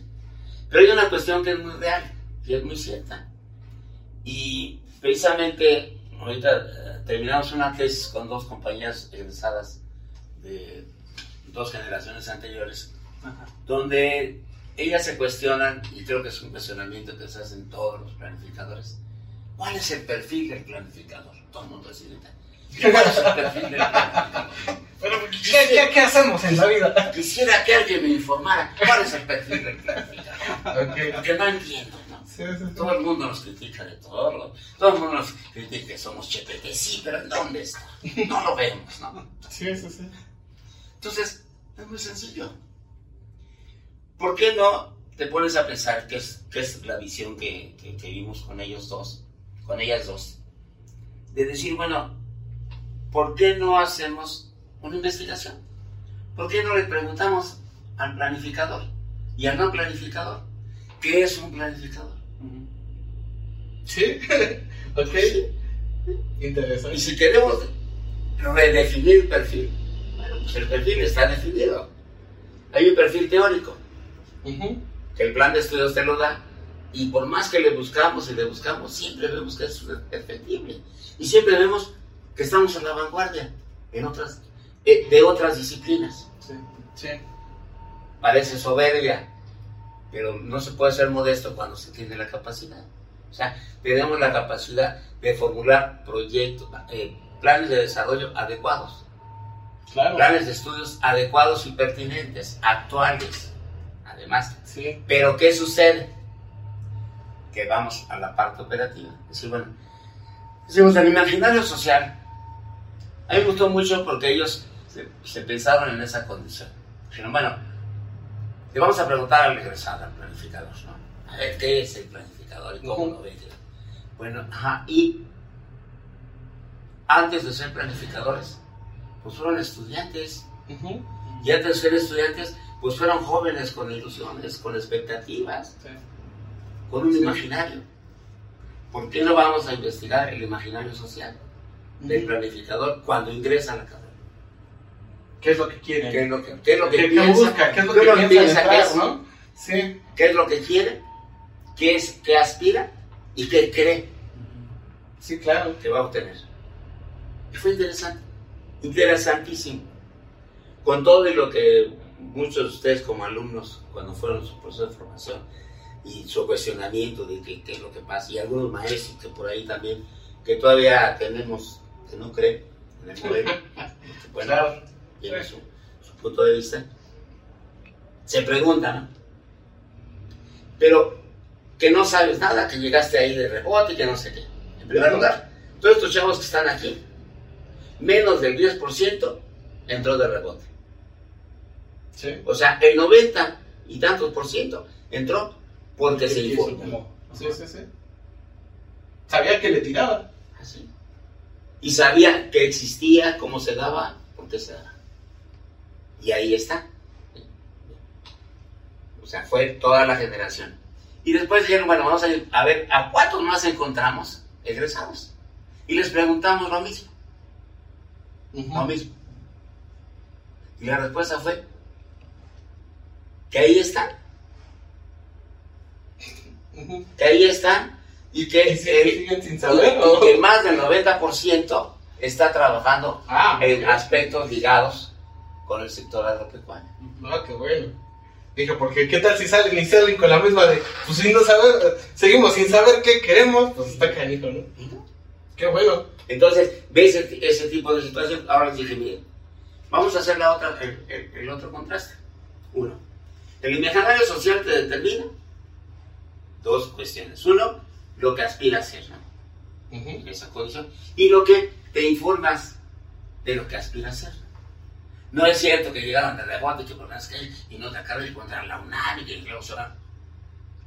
Pero hay una cuestión que es muy real, y es muy cierta. Y precisamente, ahorita eh, terminamos una tesis con dos compañías egresadas de dos generaciones anteriores, donde ellas se cuestionan, y creo que es un cuestionamiento que se hacen todos los planificadores, ¿cuál es el perfil del planificador? Todo el mundo decide, ¿cuál es ¿qué, qué, qué hacemos en la vida? Quisiera que alguien me informara cuál es el perfil del planificador. Ok. Porque no entiendo, ¿no? Sí, sí, sí. Todo el mundo nos critica de todo. lo- Todo el mundo nos critica que somos chepetes. Sí, pero ¿en dónde está? No lo vemos, ¿no? Sí, sí, sí. Entonces, es muy sencillo. ¿Por qué no te pones a pensar qué es, qué es la visión que, que, que vimos con ellos dos, con ellas dos? De decir, bueno, ¿por qué no hacemos una investigación? ¿Por qué no le preguntamos al planificador y al no planificador qué es un planificador? Sí, ok. Y Interesante. si queremos redefinir el perfil, bueno, pues el perfil está definido. Hay un perfil teórico, que el plan de estudios te lo da, y por más que le buscamos y le buscamos, siempre vemos que es perfectible. Y siempre vemos que estamos en la vanguardia en otras, eh, de otras disciplinas. Sí, sí. Parece soberbia, pero no se puede ser modesto cuando se tiene la capacidad. O sea, tenemos la capacidad de formular proyectos, eh, planes de desarrollo adecuados, Claro. planes de estudios adecuados y pertinentes, actuales, además. Sí. Pero ¿qué sucede? Que vamos a la parte operativa. Decir, bueno, decimos el imaginario social. A mí me gustó mucho porque ellos se, se pensaron en esa condición. Dijeron, bueno, le vamos a preguntar al egresado, al planificador, ¿no? A ver, ¿qué es el planificador y cómo lo ve? Bueno, ajá, y antes de ser planificadores, pues fueron estudiantes. Y antes de ser estudiantes, pues fueron jóvenes con ilusiones, con expectativas, Sí. con un Sí. imaginario. ¿Por qué no vamos a investigar el imaginario social del planificador cuando ingresa a la carrera? ¿Qué es lo que quieren? ¿Qué es lo que, qué es lo que ¿Qué, piensa? busca? ¿Qué es lo que piensa piensa que es? no? Sí. ¿Qué es lo que quiere? ¿Qué, es, qué aspira? ¿Y qué cree Sí, claro. que va a obtener? Y fue interesante, interesantísimo. Con todo y lo que muchos de ustedes como alumnos, cuando fueron su proceso de formación, y su cuestionamiento de qué, qué es lo que pasa, y algunos maestros que por ahí también, que todavía tenemos, que no creen en el modelo, bueno, Claro. tiene su, su punto de vista, se preguntan. Pero que no sabes nada, que llegaste ahí de rebote, que no sé qué. En primer lugar, todos estos chavos que están aquí, menos del 10% entró de rebote. Sí. O sea, el 90 y tantos por ciento entró porque se informó. Sí, sí, sí. Sabía que le tiraba. Así. Y sabía que existía, cómo se daba, por qué se daba. Y ahí está. O sea, fue toda la generación. Y después dijeron, bueno, vamos a ir a ver a cuántos más encontramos egresados. Y les preguntamos lo mismo. Lo mismo. Y la respuesta fue que ahí están. Que ahí están y que, Y siguen sin saber, ¿o? que más del 90% está trabajando Ah, en bien. aspectos ligados con el sector agropecuario. Ah, qué bueno. Dije, porque qué tal si salen y salen con la misma de, pues sin no saber, seguimos sin saber qué queremos, pues está canijo, ¿no? Qué bueno. Entonces, ves ese, tipo de situación. Ahora dije, miren, vamos a hacer la otra, el, el- el otro contraste. Uno, el imaginario social te determina dos cuestiones. Uno, lo que aspira a ser, ¿no? En esa condición. Y lo que te informas de lo que aspira a ser. No es cierto que llegaron por las que y no te acabas de encontrar la UNAM y que van.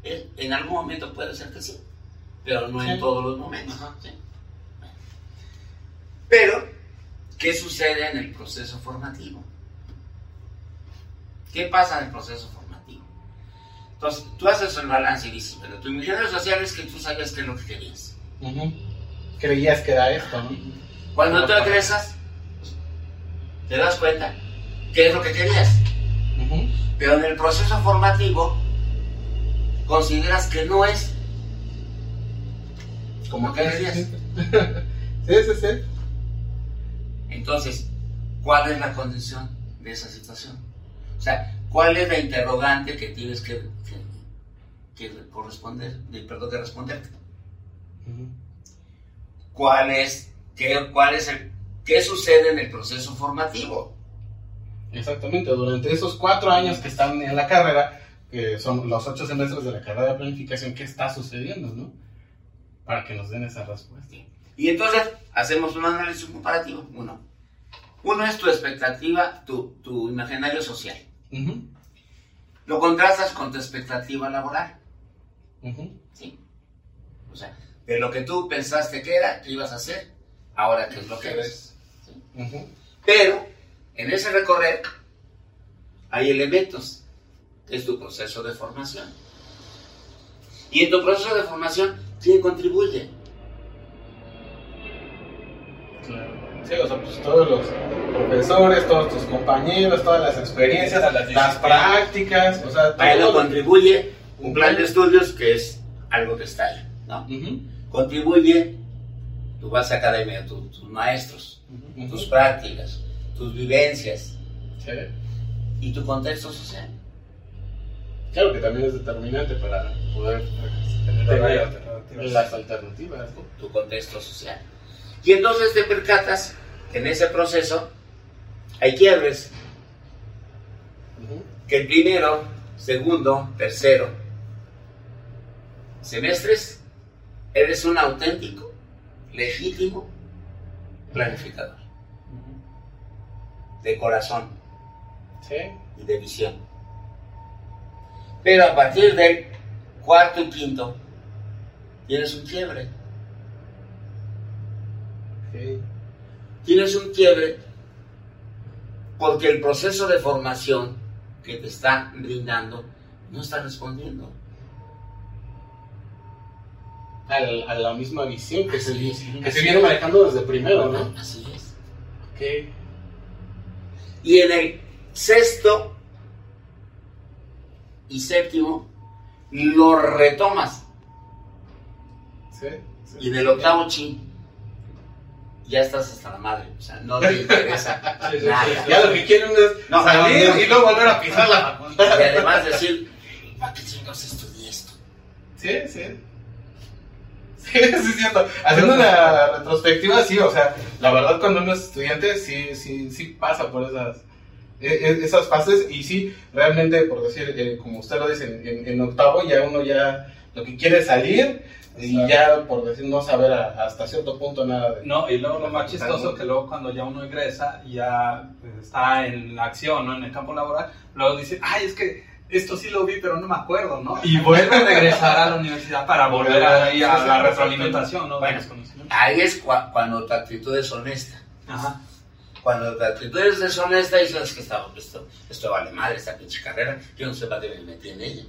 Eh, En algún momento puede ser que sí, pero no en Sí. todos los momentos. ¿sí? Bueno. Pero, ¿qué sucede en el proceso formativo? ¿Qué pasa en el proceso formativo? Entonces, tú haces el balance y dices, pero tu imaginario social es que tú sabías qué es lo que querías. Ujú. Creías que era esto, ¿no? Cuando tú egresas, te das cuenta qué es lo que querías. Pero en el proceso formativo, consideras que no es como que querías. Sí, sí, sí. Entonces, ¿cuál es la condición de esa situación? O sea, ¿cuál es la interrogante que tienes que, que, que corresponder, de- perdón, que responderte? ¿Cuál es, qué, cuál es el, qué sucede en el proceso formativo? Exactamente, durante esos cuatro años que están en la carrera, que son los ocho semestres de la carrera de planificación, ¿qué está sucediendo, no? Para que nos den esa respuesta. Y entonces hacemos un análisis comparativo. Uno, uno es tu expectativa, tu, tu imaginario social. Lo contrastas con tu expectativa laboral. ¿sí? O sea, de lo que tú pensaste que era, que ibas a hacer, ahora qué es lo que. Ujú. Pero en ese recorrer hay elementos, que es tu proceso de formación. Y en tu proceso de formación, ¿quién contribuye? Sí, o sea, pues todos los profesores, todos tus compañeros, todas las experiencias, Las prácticas, o sea, A ello todo. contribuye un plan de estudios que es algo que está ahí, ¿no? Ujú, Contribuye tu base académica, tu- tus maestros, tus prácticas, tus vivencias Sí. y tu contexto social. Claro que también es determinante para poder Tener las alternativas. ¿no? tu contexto social. Y entonces te percatas que en ese proceso hay quiebres, que el primero, segundo, tercero semestres eres un auténtico, legítimo planificador, de corazón Sí. y de visión. Pero a partir del cuarto y quinto, tienes un quiebre. Tienes un quiebre porque el proceso de formación que te está brindando no está respondiendo. A la misma visión que, se, Así es. que se viene manejando desde primero, ¿no? Así es. Ok. Y en el sexto y séptimo lo retomas. Sí. sí. Y en el octavo chin ya estás hasta la madre. O sea, no te interesa Sí, sí, nada. sí. Ya lo que quieren es No, salir no, no. y luego volver a pisar la facultad. Y además decir, ¿para qué chingados estudié esto? Sí, sí. Sí, sí, es cierto. Haciendo una retrospectiva, sí, o sea, la verdad cuando uno es estudiante, sí, sí, sí pasa por esas, e- e- esas fases y sí, realmente, por decir, eh, como usted lo dice, en, en octavo ya uno ya lo que quiere es salir y ya, por decir, no saber a- hasta cierto punto nada de... No, y luego lo más chistoso que luego cuando ya uno ingresa, ya pues, está en la acción, ¿no? En el campo laboral, luego dice, ay, es que esto sí lo vi, pero no me acuerdo, ¿no? Y vuelve a regresar a la universidad para volver a, ir a la retroalimentación, ¿no? Bueno. Ahí es cua- cuando tu actitud es honesta. Ajá. Cuando tu actitud es deshonesta y sabes que está- esto, esto vale madre, esta pinche carrera, yo no sé para qué me metí en ella.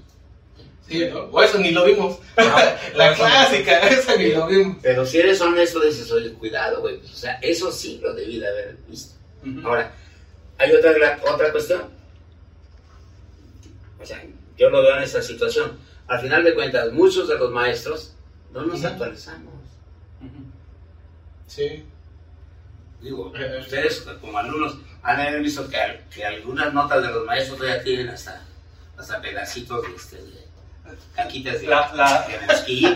Sí, eso ni lo vimos. la clásica, esa ni lo vimos. Pero si eres honesto, dices, oye, cuidado, güey. O sea, eso sí lo debí de haber visto. Ahora, hay otra, otra cuestión. O sea, yo lo veo en esta situación. al final de cuentas, muchos de los maestros no nos actualizamos. Sí. Digo, ustedes como alumnos han visto que, al- que algunas notas de los maestros todavía tienen hasta, hasta pedacitos de, este, de caquitas de, La- la- de.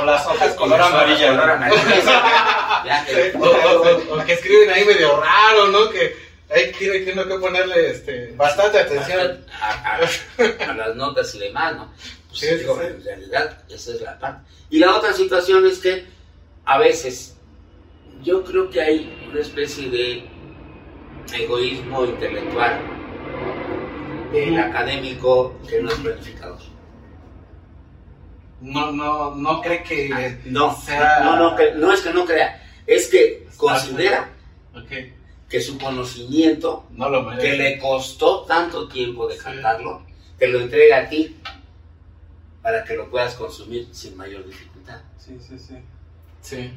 O las hojas color Color amarilla. amarilla. Ya que- O, que escriben ahí medio raro, ¿no? Que ahí tiene, tiene que ponerle este, bastante atención. a, a- a las notas y demás, ¿no? Pues, Sí, sí, digo, sí. en realidad esa es la parte. Y la otra situación es que a veces yo creo que hay una especie de egoísmo intelectual del académico que no es planificador. No, no, no cree que Ah, No, sea... no, no, es que no crea, es que considera Ok, que su conocimiento no lo merece. que le costó tanto tiempo de cantarlo, te lo entrega a ti para que lo puedas consumir sin mayor dificultad. Sí, sí, sí. Sí.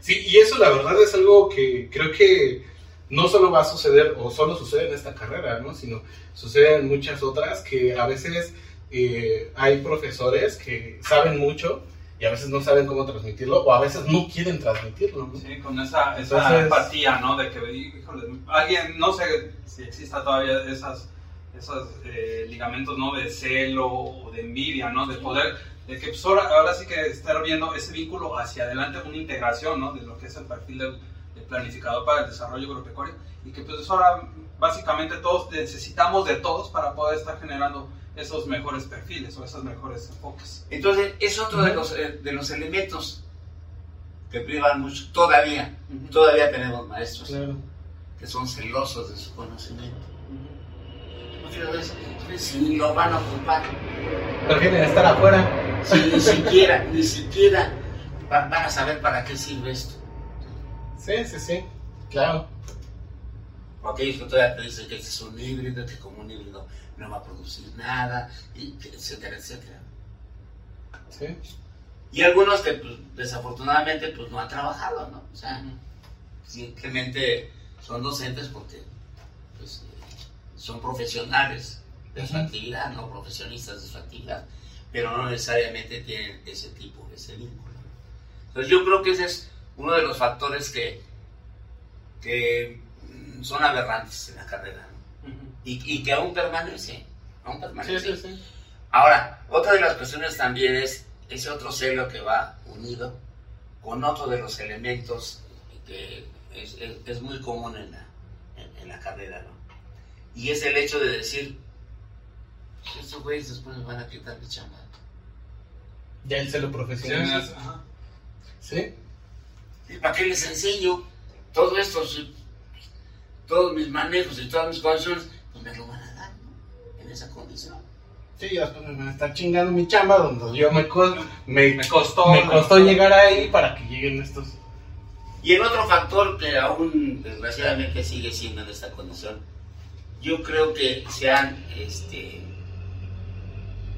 Sí, y eso la verdad es algo que creo que no solo va a suceder, o solo sucede en esta carrera, ¿no? Sino sucede en muchas otras que a veces eh, hay profesores que saben mucho y a veces no saben cómo transmitirlo, o a veces no quieren transmitirlo, ¿no? Sí, con esa, esa Entonces- empatía, ¿no? De que, híjole, alguien, no sé si exista todavía esas, esos eh, ligamentos, ¿no? De celo o de envidia, ¿no? De poder, de que pues, ahora, ahora sí que estar viendo ese vínculo hacia adelante, una integración, ¿no? De lo que es el perfil del, del planificador para el desarrollo agropecuario y que pues ahora básicamente todos necesitamos de todos para poder estar generando esos mejores perfiles o esos mejores enfoques. Entonces, es otro de los, eh, de los elementos que privan mucho. Todavía, todavía tenemos maestros Claro. que son celosos de su conocimiento. Muchas veces, si lo van a ocupar, Prefieren estar afuera. si ni siquiera, ni siquiera va- van a saber para qué sirve esto. Sí, sí, sí, claro. Aquellos que todavía te dicen que este es un híbrido, que como un híbrido no va a producir nada, y etcétera, etcétera. Sí. Y algunos que pues, desafortunadamente pues, no han trabajado, ¿no? O sea, simplemente son docentes porque pues, eh, son profesionales de su actividad, no profesionistas de su actividad, pero no necesariamente tienen ese tipo, ese vínculo. Entonces yo creo que ese es uno de los factores que, que son aberrantes en la carrera y, y que aún permanece, aún Sí, permanece. sí, sí. Ahora, otra de las cuestiones también es ese otro celo que va unido con otro de los elementos que es, es- es muy común en la, en, en la carrera, ¿no? Y es el hecho de decir, "Pues estos güeyes después me van a quitar mi chamba. Ya el celo Sí, profesional. es- ajá. Sí. ¿Y ¿Para qué les enseño todo esto? si todos mis manejos y todas mis condiciones, pues me lo van a dar, ¿no? En esa condición. Sí, ya después me van a estar chingando mi chamba donde yo me, co- me, Me costó. me costó llegar ahí para que lleguen estos. Y el otro factor que aún desgraciadamente sigue siendo en esta condición, yo creo que se han, este,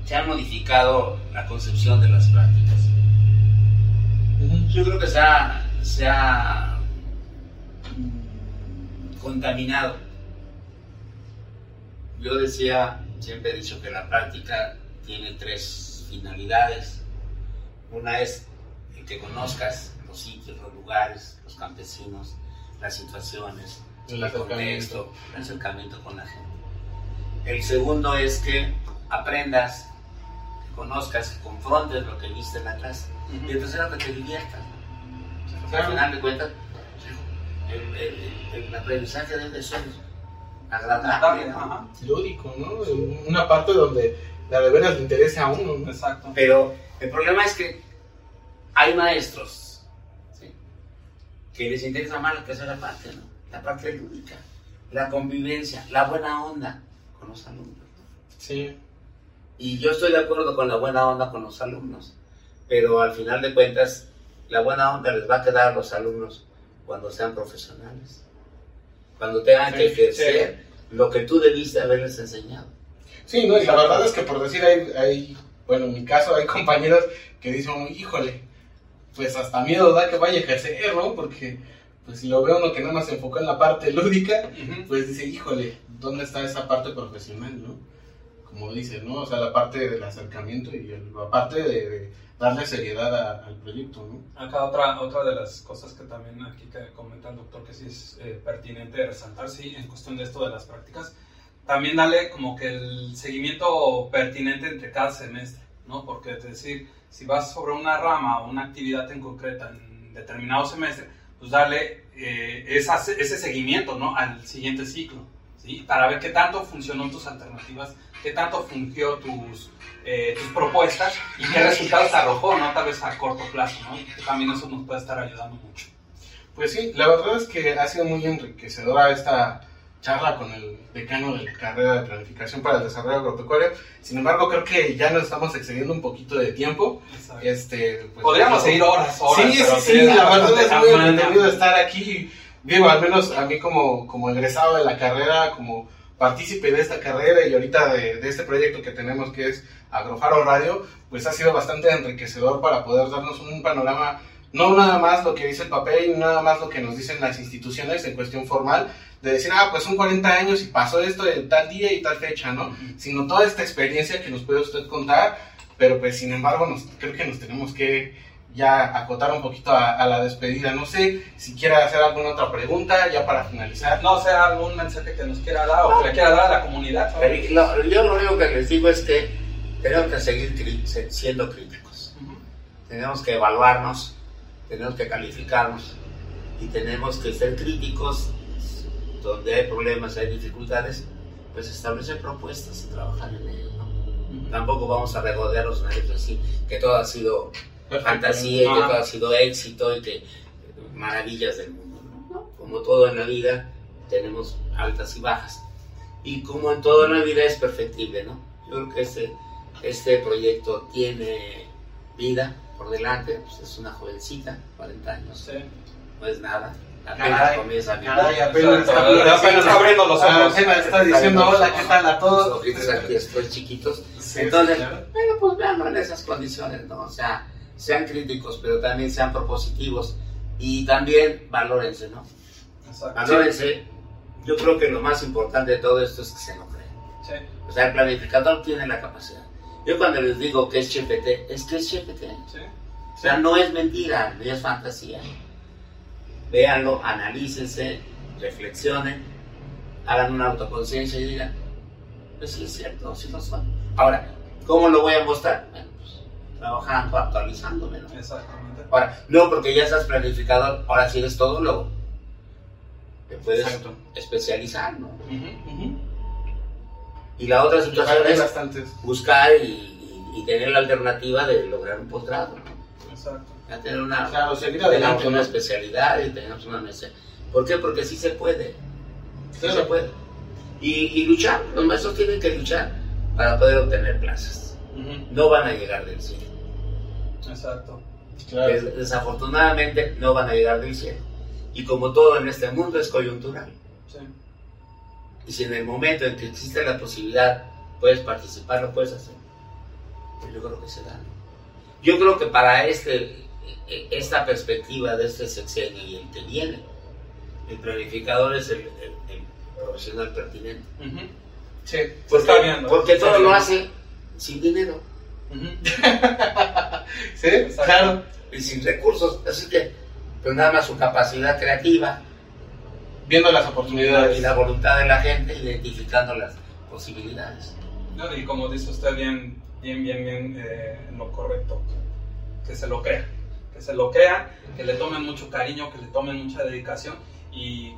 se ha modificado la concepción de las prácticas. Yo creo que se ha, se ha contaminado. Yo decía, siempre he dicho que la práctica tiene tres finalidades. Una es el que conozcas los sitios, los lugares, los campesinos, las situaciones, El el contexto, el acercamiento con la gente. El segundo es que aprendas, que conozcas, que confrontes lo que viste en la clase. Y el tercero, que te diviertas. Porque Al final de cuentas, el, el- el- el aprendizaje debe ser agradable. Lúdico, ¿no? Una parte donde la de veras le interesa a uno. ¿no? Exacto. Pero el problema es que hay maestros ¿sí? que les interesa más la tercera parte, ¿no? la parte lúdica, la convivencia, la buena onda con los alumnos. Sí. Y yo estoy de acuerdo con la buena onda con los alumnos, pero al final de cuentas, la buena onda les va a quedar a los alumnos cuando sean profesionales, cuando tengan Sí, que ejercer lo que tú debiste haberles enseñado. Sí, no, y la verdad es que por decir, hay, hay, bueno, en mi caso hay compañeros que dicen, híjole, pues hasta miedo da que vaya a ejercer, ¿no? Porque, pues si lo ve uno que nada más se enfocó en la parte lúdica, Ujú. pues dice, híjole, ¿dónde está esa parte profesional, no? como dice, ¿no? O sea, la parte del acercamiento y la parte de, de darle seriedad al proyecto, ¿no? Acá otra, otra de las cosas que también aquí que comenta el doctor que sí es eh, pertinente resaltar, sí, en cuestión de esto de las prácticas, también darle como que el seguimiento pertinente entre cada semestre, ¿no? Porque es decir, si vas sobre una rama o una actividad en concreta en determinado semestre, pues darle eh, ese seguimiento, ¿no? Al siguiente ciclo, ¿sí? Para ver qué tanto funcionó tus alternativas, qué tanto fungió tus, eh, tus propuestas y qué resultados arrojó, ¿no? Tal vez a corto plazo, ¿no? También eso nos puede estar ayudando mucho. Pues sí, la verdad es que ha sido muy enriquecedora esta charla con el decano de la carrera de planificación para el desarrollo agropecuario. Sin embargo, creo que ya nos estamos excediendo un poquito de tiempo. Este, pues, Podríamos seguir horas, horas, Sí, pero sí, sí, la verdad es muy entretenido estar aquí. Digo, al menos a mí como, como egresado de la carrera, como partícipe de esta carrera y ahorita de, de este proyecto que tenemos que es Agrofaro Radio, pues ha sido bastante enriquecedor para poder darnos un panorama, no nada más lo que dice el papel y nada más lo que nos dicen las instituciones en cuestión formal, de decir, ah, pues son 40 años y pasó esto en tal día y tal fecha, ¿no? Sino toda esta experiencia que nos puede usted contar, pero pues sin embargo nos, creo que nos tenemos que ya acotar un poquito a, a la despedida. No sé si quiera hacer alguna otra pregunta ya para finalizar. No sé, algún mensaje que nos quiera dar o que le quiera dar a la comunidad. Lo- yo lo único que les digo es que tenemos que seguir siendo críticos. Tenemos que evaluarnos, tenemos que calificarnos y tenemos que ser críticos donde hay problemas, hay dificultades, pues establecer propuestas y trabajar en ello. ¿no? Tampoco vamos a regodearnos en ello, decir que todo ha sido fantasía y que Ah. todo ha sido éxito y que maravillas del mundo. ¿no? Como todo en la vida, tenemos altas y bajas. Y como en todo en la vida es perfectible, ¿no? Yo creo que este, este proyecto tiene vida por delante, pues es una jovencita, 40 años, no es nada, apenas Caray, comienza a vivir. caray, apenas está- apenas está abriendo los ojos. Apenas está diciendo hola, ¿qué tal a todos? Los ojitos aquí estos chiquitos. Sí, Entonces, sí, claro. bueno, pues veanlo en esas condiciones, ¿no? O sea, sean críticos, pero también sean propositivos y también valórense, ¿no? Valórense. Yo creo que lo más importante de todo esto es que se lo crean. Sí. O sea, el planificador tiene la capacidad. Yo cuando les digo que es ChatGPT, es que es ChatGPT. O sea, no es mentira, ni es fantasía. Véanlo, analícense, reflexionen, hagan una autoconciencia y digan, pues sí es cierto, sí lo son. Ahora, ¿cómo lo voy a mostrar? Bueno, trabajando, actualizándome, ¿no? Exactamente. Ahora, no porque ya seas planificador, ahora sí eres todo luego. Te puedes Exacto. especializar, ¿no? Y la otra situación es bastantes. buscar y, y- y tener la alternativa de lograr un posgrado. ¿no? Exacto. Ya tener una, Claro, seguir tenemos adelante, una ¿no? especialidad y tenemos una mesa. ¿Por qué? Porque sí se puede. Sí Claro. se puede. Y, y luchar, los maestros tienen que luchar para poder obtener plazas. No van a llegar del cielo. Exacto. Des- desafortunadamente no van a llegar del cielo. Y como todo en este mundo es coyuntural. Sí. Y si en el momento en que existe la posibilidad puedes participar, lo puedes hacer. Pues yo creo que se da. Yo creo que para este, e- esta perspectiva de este sexenio y el que viene, el planificador es el, el- el profesional pertinente. Sí. Porque, está viendo, porque todo lo hace sin dinero Sí, claro. y sin recursos. Así que, pues nada más su capacidad creativa Viendo las y oportunidades. la voluntad de la gente, identificando las posibilidades. No, y como dice usted bien, bien, bien, bien, eh, en lo correcto, que se lo crean, que se lo crean, que le tomen mucho cariño, que le tomen mucha dedicación y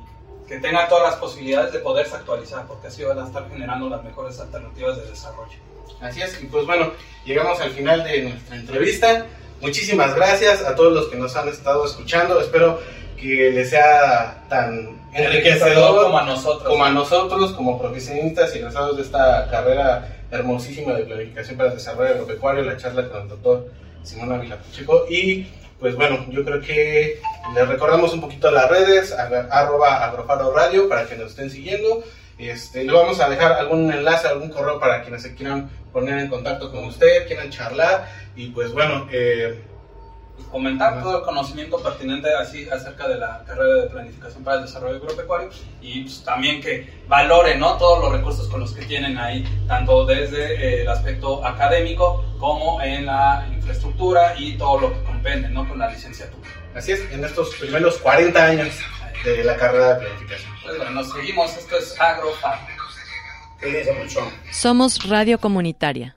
que tengan todas las posibilidades de poderse actualizar, porque así van a estar generando las mejores alternativas de desarrollo. Así es, y pues bueno, llegamos al final de nuestra entrevista. Muchísimas gracias a todos los que nos han estado escuchando. Espero que les sea tan enriquecedor como a nosotros. como a nosotros, como profesionistas y egresados de esta carrera hermosísima de planificación para el desarrollo agropecuario, la charla con el doctor Simón Ávila Pacheco. Y pues bueno, yo creo que les recordamos un poquito las redes, arroba agrofaro radio para que nos estén siguiendo. Este, le vamos a dejar algún enlace, algún correo para quienes se quieran poner en contacto con usted, quieran charlar. Y pues bueno, eh, comentar todo el conocimiento pertinente así acerca de la carrera de planificación para el desarrollo agropecuario y pues, también que valoren ¿no? todos los recursos con los que tienen ahí, tanto desde eh, el aspecto académico como en la infraestructura y todo lo que compende ¿no? con la licenciatura. Así es, en estos primeros 40 años de la carrera de planificación. Pues bueno, nos seguimos, esto es. Cuídense mucho. Somos Radio Comunitaria.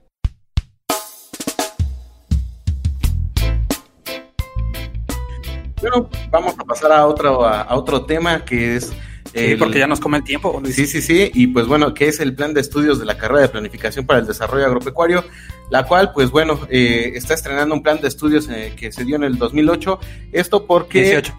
Bueno, vamos a pasar a otro, a, a otro tema que es... Sí, porque ya nos come el tiempo. Luis. Sí, sí, sí, y pues bueno, que es el plan de estudios de la carrera de planificación para el desarrollo agropecuario, la cual pues bueno, eh, está estrenando un plan de estudios eh, que se dio en el 2008, esto porque... 18.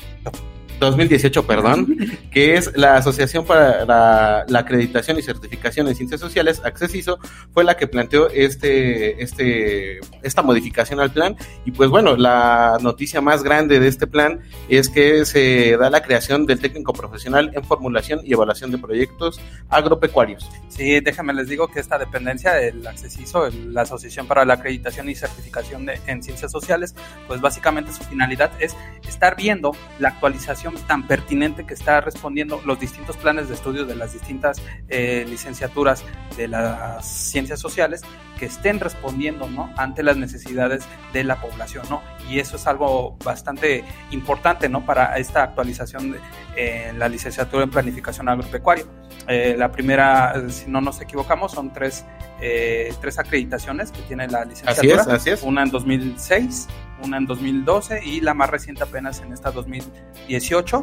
2018, perdón, que es la Asociación para la, la Acreditación y Certificación en Ciencias Sociales, Accesiso, fue la que planteó este, este, esta modificación al plan. Y pues bueno, la noticia más grande de este plan es que se da la creación del técnico profesional en formulación y evaluación de proyectos agropecuarios. Sí, déjenme les digo que esta dependencia, el Accesiso, el- la Asociación para la Acreditación y Certificación de- en Ciencias Sociales, pues básicamente su finalidad es estar viendo la actualización tan pertinente que está respondiendo los distintos planes de estudio de las distintas eh, licenciaturas de las ciencias sociales que estén respondiendo ¿no? ante las necesidades de la población. ¿no? Y eso es algo bastante importante ¿no? para esta actualización de eh, la licenciatura en planificación agropecuaria. Eh, la primera, si no nos equivocamos, son tres, eh, tres acreditaciones que tiene la Así licenciatura. es, así es. Una en 2006, una en 2012 y la más reciente apenas en esta 2018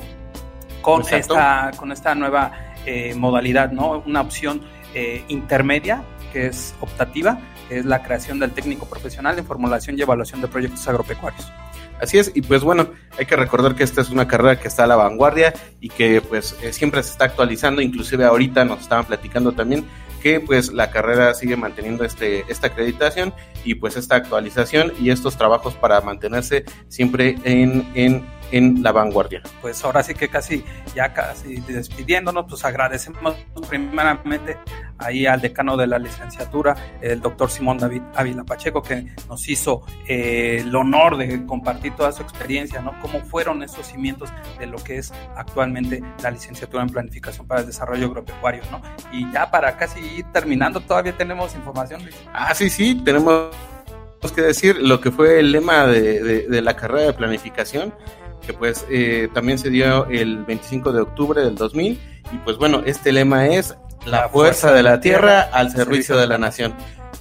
con, Exacto. esta, con esta nueva eh, modalidad, ¿no? Una opción eh, intermedia que es optativa, que es la creación del técnico profesional en formulación y evaluación de proyectos agropecuarios. Así es, y pues bueno, hay que recordar que esta es una carrera que está a la vanguardia y que pues eh, siempre se está actualizando, inclusive ahorita nos estaban platicando también que pues la carrera sigue manteniendo este, esta acreditación y pues esta actualización y estos trabajos para mantenerse siempre en, en, en la vanguardia. pues ahora sí que casi, ya casi despidiéndonos, pues agradecemos primeramente ahí al decano de la licenciatura, el doctor Simón David Ávila Pacheco, que nos hizo eh, el honor de compartir toda su experiencia, ¿no? Cómo fueron esos cimientos de lo que es actualmente la licenciatura en planificación para el desarrollo agropecuario, ¿no? Y ya para casi ir terminando, todavía tenemos información, Luis. Ah, sí, sí, tenemos que decir lo que fue el lema de, de- la carrera de planificación, que pues eh, también se dio el 25 de octubre del 2000, y pues bueno, este lema es la, fuerza de la tierra al servicio de la nación.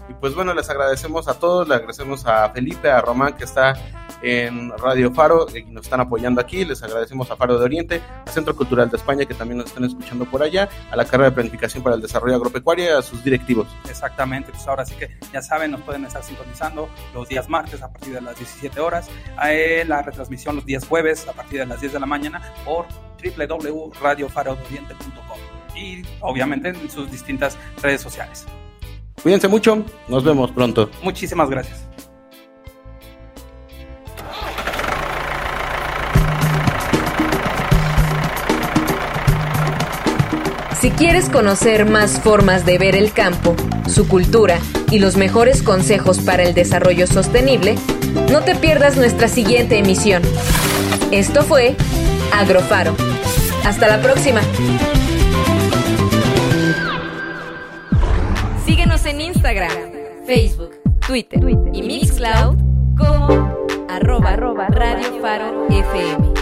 Y pues bueno, les agradecemos a todos, le agradecemos a Felipe, a Román que está en Radio Faro y nos están apoyando aquí, les agradecemos a Faro de Oriente, a Centro Cultural de España que también nos están escuchando por allá, a la carrera de planificación para el desarrollo agropecuario y a sus directivos. Exactamente, pues ahora sí que ya saben, nos pueden estar sintonizando los días martes a partir de las 17 horas, eh, la retransmisión los días jueves a partir de las 10 de la mañana por www.radiofarodoriente.com y obviamente en sus distintas redes sociales. Cuídense mucho, nos vemos pronto. Muchísimas gracias. Si quieres conocer más formas de ver el campo, su cultura y los mejores consejos para el desarrollo sostenible, no te pierdas nuestra siguiente emisión. Esto fue Agrofaro. Hasta la próxima. En Instagram, Facebook, Twitter, y Mixcloud como arroba, Radio Faro FM.